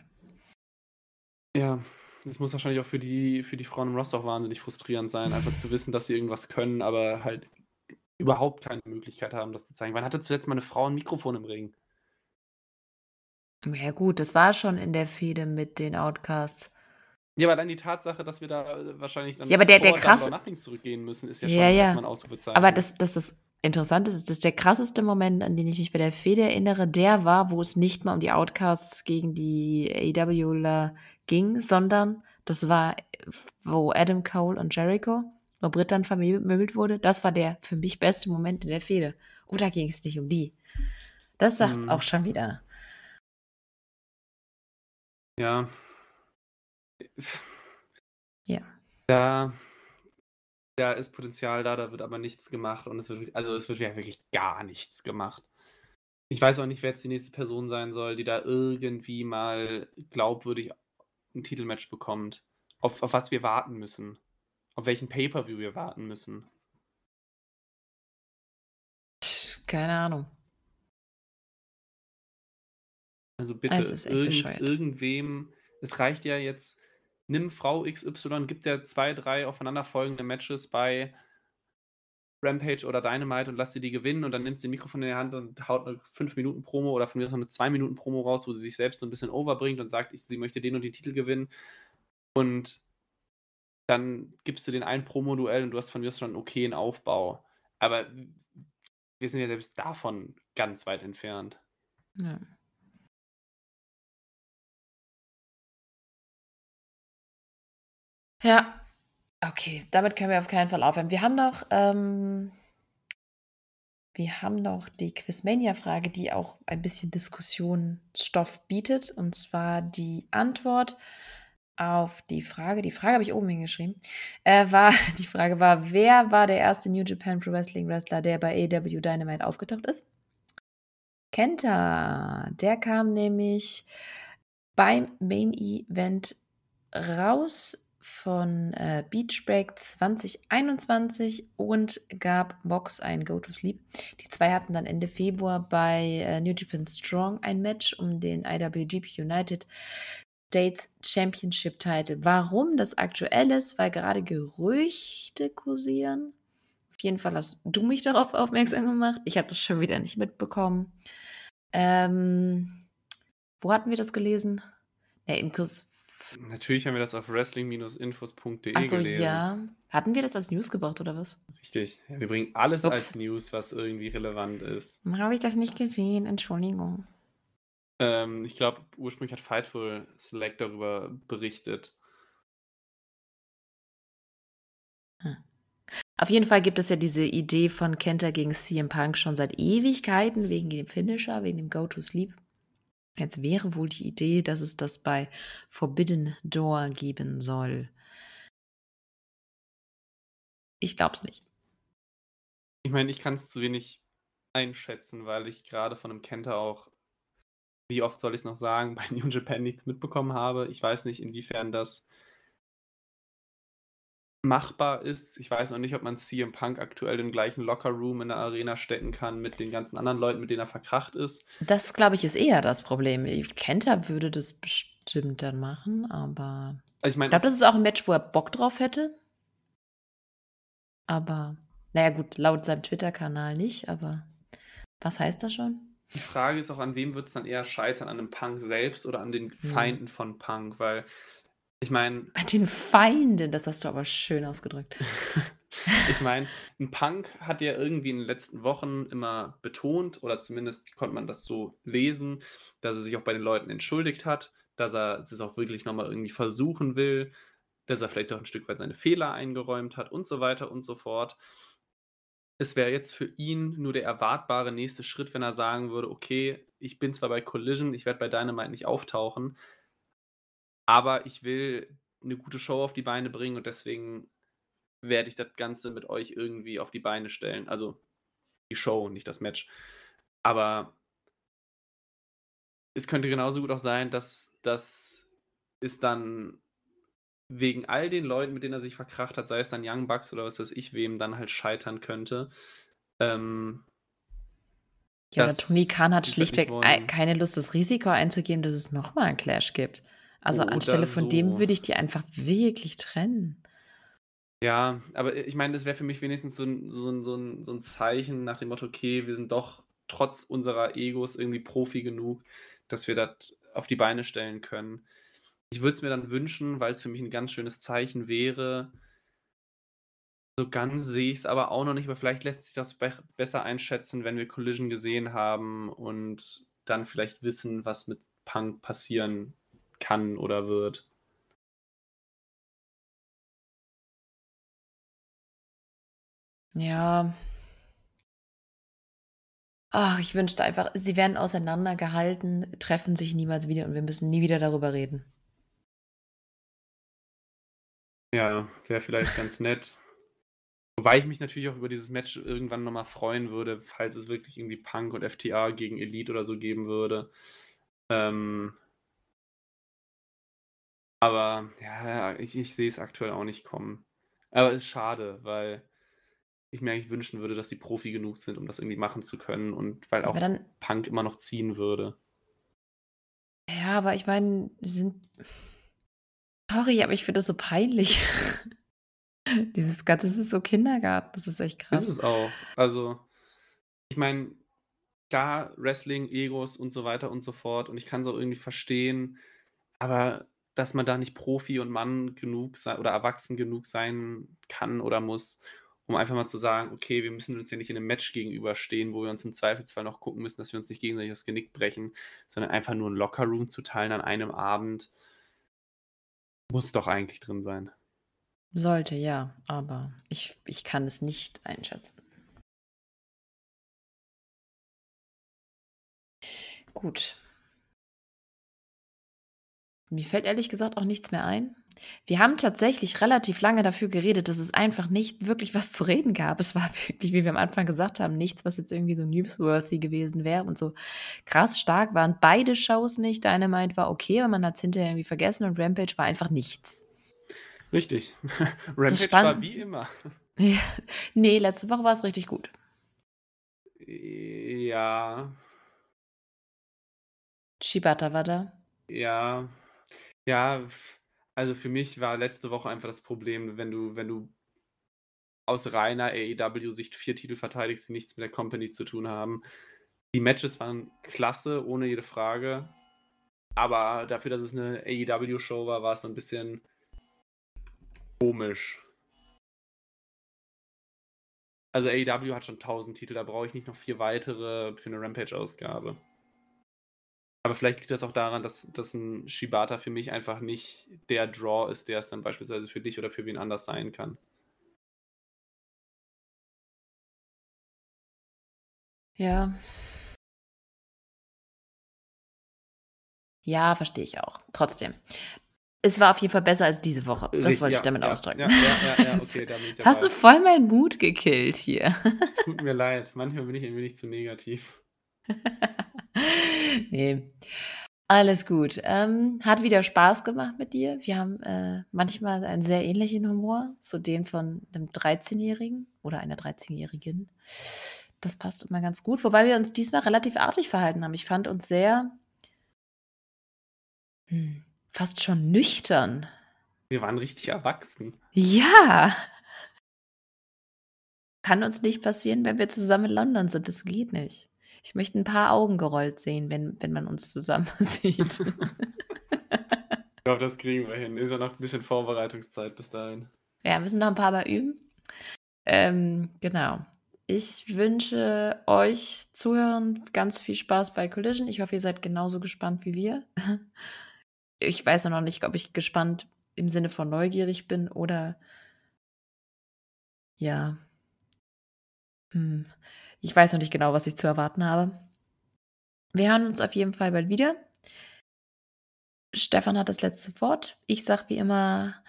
Ja, das muss wahrscheinlich auch für die, für die Frauen im Roster auch wahnsinnig frustrierend sein, einfach zu wissen, dass sie irgendwas können, aber halt überhaupt keine Möglichkeit haben, das zu zeigen. Wann hatte zuletzt mal eine Frau ein Mikrofon im Ring? Ja, gut, das war schon in der Fehde mit den Outcasts. Ja, aber dann die Tatsache, dass wir da äh, wahrscheinlich dann ja, aber der, der krass... Zurückgehen müssen, ist ja schon ja, ja. erstmal ein Ausrufezeichen. Aber das, das ist interessant ist, ist der krasseste Moment, an den ich mich bei der Fehde erinnere, der war, wo es nicht mal um die Outcasts gegen die AEWler ging, sondern das war, wo Adam Cole und Jericho, wo Britt dann vermöbelt wurde. Das war der für mich beste Moment in der Fehde. Oder oh, ging es nicht um die? Das sagt's hm. auch schon wieder. Ja. Ja. Da, da ist Potenzial da, da wird aber nichts gemacht und es wird, also es wird ja wirklich gar nichts gemacht. Ich weiß auch nicht, wer jetzt die nächste Person sein soll, die da irgendwie mal glaubwürdig ein Titelmatch bekommt. Auf, auf was wir warten müssen. Auf welchen Pay-Per-View wir warten müssen. Keine Ahnung. Also bitte irgend, irgendwem, es reicht ja jetzt, nimm Frau XY, gib der zwei, drei aufeinanderfolgende Matches bei Rampage oder Dynamite und lass sie die gewinnen und dann nimmt sie ein Mikrofon in der Hand und haut eine 5-Minuten-Promo oder von mir aus noch eine 2-Minuten-Promo raus, wo sie sich selbst so ein bisschen overbringt und sagt, ich, sie möchte den und den Titel gewinnen. Und dann gibst du den ein Promo-Duell und du hast von mir aus schon einen okayen Aufbau. Aber wir sind ja selbst davon ganz weit entfernt. Ja. Ja, okay, damit können wir auf keinen Fall aufhören. Wir haben noch, ähm, wir haben noch die Quizmania-Frage, die auch ein bisschen Diskussionsstoff bietet. Und zwar die Antwort auf die Frage, die Frage habe ich oben hingeschrieben, äh, war, die Frage war, wer war der erste New Japan Pro Wrestling Wrestler, der bei AW Dynamite aufgetaucht ist? Kenta, der kam nämlich beim Main Event raus von äh, Beach Break 2021 und gab Mox ein Go to Sleep. Die zwei hatten dann Ende Februar bei äh, New Japan Strong ein Match um den IWGP United States Championship Title. Warum das aktuell ist, weil gerade Gerüchte kursieren Auf jeden Fall hast du mich darauf aufmerksam gemacht. Ich habe das schon wieder nicht mitbekommen. Ähm, wo hatten wir das gelesen? Ja, im Kurs. Natürlich haben wir das auf wrestling-infos.de Achso, gelesen. ja. Hatten wir das als News gebracht oder was? Richtig. Ja, wir bringen alles Ups. als News, was irgendwie relevant ist. Habe ich das nicht gesehen? Entschuldigung. Ähm, ich glaube, ursprünglich hat Fightful Select darüber berichtet. Auf jeden Fall gibt es ja diese Idee von Kenta gegen CM Punk schon seit Ewigkeiten, wegen dem Finisher, wegen dem Go-To-Sleep. Jetzt wäre wohl die Idee, dass es das bei Forbidden Door geben soll. Ich glaub's nicht. Ich meine, ich kann es zu wenig einschätzen, weil ich gerade von einem Kenta auch, wie oft soll ich es noch sagen, bei New Japan nichts mitbekommen habe. Ich weiß nicht, inwiefern das machbar ist. Ich weiß noch nicht, ob man CM Punk aktuell im gleichen Lockerroom in der Arena stecken kann mit den ganzen anderen Leuten, mit denen er verkracht ist. Das, glaube ich, ist eher das Problem. Kenta würde das bestimmt dann machen, aber Also ich meine, glaube, das ist auch ein Match, wo er Bock drauf hätte. Aber, naja, gut, laut seinem Twitter-Kanal nicht, aber was heißt das schon? die Frage ist auch, an wem wird es dann eher scheitern? An dem Punk selbst oder an den Hm. Feinden von Punk? Weil, ich meine, An den Feinden, das hast du aber schön ausgedrückt. ich meine, ein Punk hat ja irgendwie in den letzten Wochen immer betont, oder zumindest konnte man das so lesen, dass er sich auch bei den Leuten entschuldigt hat, dass er es auch wirklich nochmal irgendwie versuchen will, dass er vielleicht auch ein Stück weit seine Fehler eingeräumt hat und so weiter und so fort. Es wäre jetzt für ihn nur der erwartbare nächste Schritt, wenn er sagen würde, okay, ich bin zwar bei Collision, ich werde bei Dynamite nicht auftauchen, aber ich will eine gute Show auf die Beine bringen und deswegen werde ich das Ganze mit euch irgendwie auf die Beine stellen. Also die Show, nicht das Match. Aber es könnte genauso gut auch sein, dass das ist dann wegen all den Leuten, mit denen er sich verkracht hat, sei es dann Young Bucks oder was weiß ich wem, dann halt scheitern könnte. Ähm, Ja, Tony Khan hat halt schlichtweg keine Lust, das Risiko einzugehen, dass es nochmal einen Clash gibt. Also Oder anstelle von dem so. würde ich die einfach wirklich trennen. Ja, aber ich meine, das wäre für mich wenigstens so ein, so, ein, so, ein, so ein Zeichen nach dem Motto, okay, wir sind doch trotz unserer Egos irgendwie Profi genug, dass wir das auf die Beine stellen können. Ich würde es mir dann wünschen, weil es für mich ein ganz schönes Zeichen wäre. So ganz sehe ich es aber auch noch nicht, aber vielleicht lässt sich das be besser einschätzen, wenn wir Collision gesehen haben und dann vielleicht wissen, was mit Punk passieren kann oder wird. Ja. Ach, ich wünschte einfach, sie werden auseinandergehalten, treffen sich niemals wieder und wir müssen nie wieder darüber reden. Ja, wäre vielleicht ganz nett. Wobei ich mich natürlich auch über dieses Match irgendwann nochmal freuen würde, falls es wirklich irgendwie Punk und FTA gegen Elite oder so geben würde. Ähm, aber ja, ich, ich sehe es aktuell auch nicht kommen. Aber es ist schade, weil ich mir eigentlich wünschen würde, dass sie Profi genug sind, um das irgendwie machen zu können und weil auch dann, Punk immer noch ziehen würde. ja, aber ich meine, wir sind. Sorry, aber ich finde das so peinlich. Dieses Ganze, das ist so Kindergarten, das ist echt krass. Ist es auch. Also, ich meine, klar, Wrestling, Egos und so weiter und so fort. Und ich kann es auch irgendwie verstehen. Aber dass man da nicht Profi und Mann genug sein oder erwachsen genug sein kann oder muss, um einfach mal zu sagen, okay, wir müssen uns ja nicht in einem Match gegenüberstehen, wo wir uns im Zweifelsfall noch gucken müssen, dass wir uns nicht gegenseitig das Genick brechen, sondern einfach nur ein Lockerroom zu teilen an einem Abend, muss doch eigentlich drin sein. Sollte, ja, aber ich, ich kann es nicht einschätzen. Gut. Mir fällt ehrlich gesagt auch nichts mehr ein. Wir haben tatsächlich relativ lange dafür geredet, dass es einfach nicht wirklich was zu reden gab. Es war wirklich, wie wir am Anfang gesagt haben, nichts, was jetzt irgendwie so newsworthy gewesen wäre und so krass stark waren. Beide Shows nicht. Dynamite war okay, aber man hat es hinterher irgendwie vergessen und Rampage war einfach nichts. Richtig. Rampage war wie immer. Ja. Nee, letzte Woche war es richtig gut. Ja, Shibata war da. ja, ja. Also für mich war letzte Woche einfach das Problem, wenn du, wenn du aus reiner AEW-Sicht vier Titel verteidigst, die nichts mit der Company zu tun haben. Die Matches waren klasse, ohne jede Frage. Aber dafür, dass es eine AEW-Show war, war es so ein bisschen komisch. Also AEW hat schon 1000 Titel, da brauche ich nicht noch vier weitere für eine Rampage-Ausgabe. Aber vielleicht liegt das auch daran, dass, dass ein Shibata für mich einfach nicht der Draw ist, der es dann beispielsweise für dich oder für wen anders sein kann. Ja. Ja, verstehe ich auch. Trotzdem. Es war auf jeden Fall besser als diese Woche. Das Richtig, wollte ja, ich damit ja, ausdrücken. Ja, ja, ja, ja okay, da hast du voll meinen Mut gekillt hier. Es tut mir leid. Manchmal bin ich ein wenig zu negativ. nee. Alles gut. Ähm, hat wieder Spaß gemacht mit dir. Wir haben äh, manchmal einen sehr ähnlichen Humor, so den von einem 13-Jährigen oder einer 13-Jährigen. Das passt immer ganz gut. Wobei wir uns diesmal relativ artig verhalten haben. Ich fand uns sehr hm, fast schon nüchtern. Wir waren richtig erwachsen. Ja. Kann uns nicht passieren, wenn wir zusammen in London sind. Das geht nicht. Ich möchte ein paar Augen gerollt sehen, wenn, wenn man uns zusammen sieht. Ich glaube, das kriegen wir hin. Ist ja noch ein bisschen Vorbereitungszeit bis dahin. ja, wir müssen noch ein paar Mal üben. Ähm, genau. Ich wünsche euch Zuhörern ganz viel Spaß bei Collision. Ich hoffe, ihr seid genauso gespannt wie wir. Ich weiß noch nicht, ob ich gespannt im Sinne von neugierig bin oder ja. Hm. Ich weiß noch nicht genau, was ich zu erwarten habe. Wir hören uns auf jeden Fall bald wieder. Stefan hat das letzte Wort. Ich sag wie immer,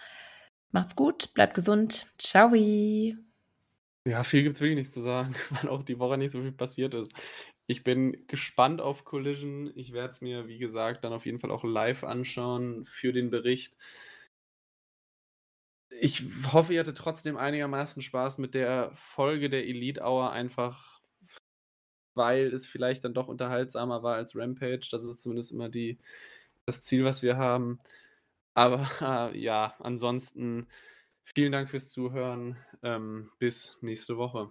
macht's gut, bleibt gesund. Ciao. Ja, viel gibt es wirklich nicht zu sagen, weil auch die Woche nicht so viel passiert ist. Ich bin gespannt auf Collision. Ich werde es mir, wie gesagt, dann auf jeden Fall auch live anschauen für den Bericht. Ich hoffe, ihr hattet trotzdem einigermaßen Spaß mit der Folge der Elite Hour, einfach weil es vielleicht dann doch unterhaltsamer war als Rampage. Das ist zumindest immer die, das Ziel, was wir haben. Aber äh, ja, ansonsten vielen Dank fürs Zuhören. Ähm, bis nächste Woche.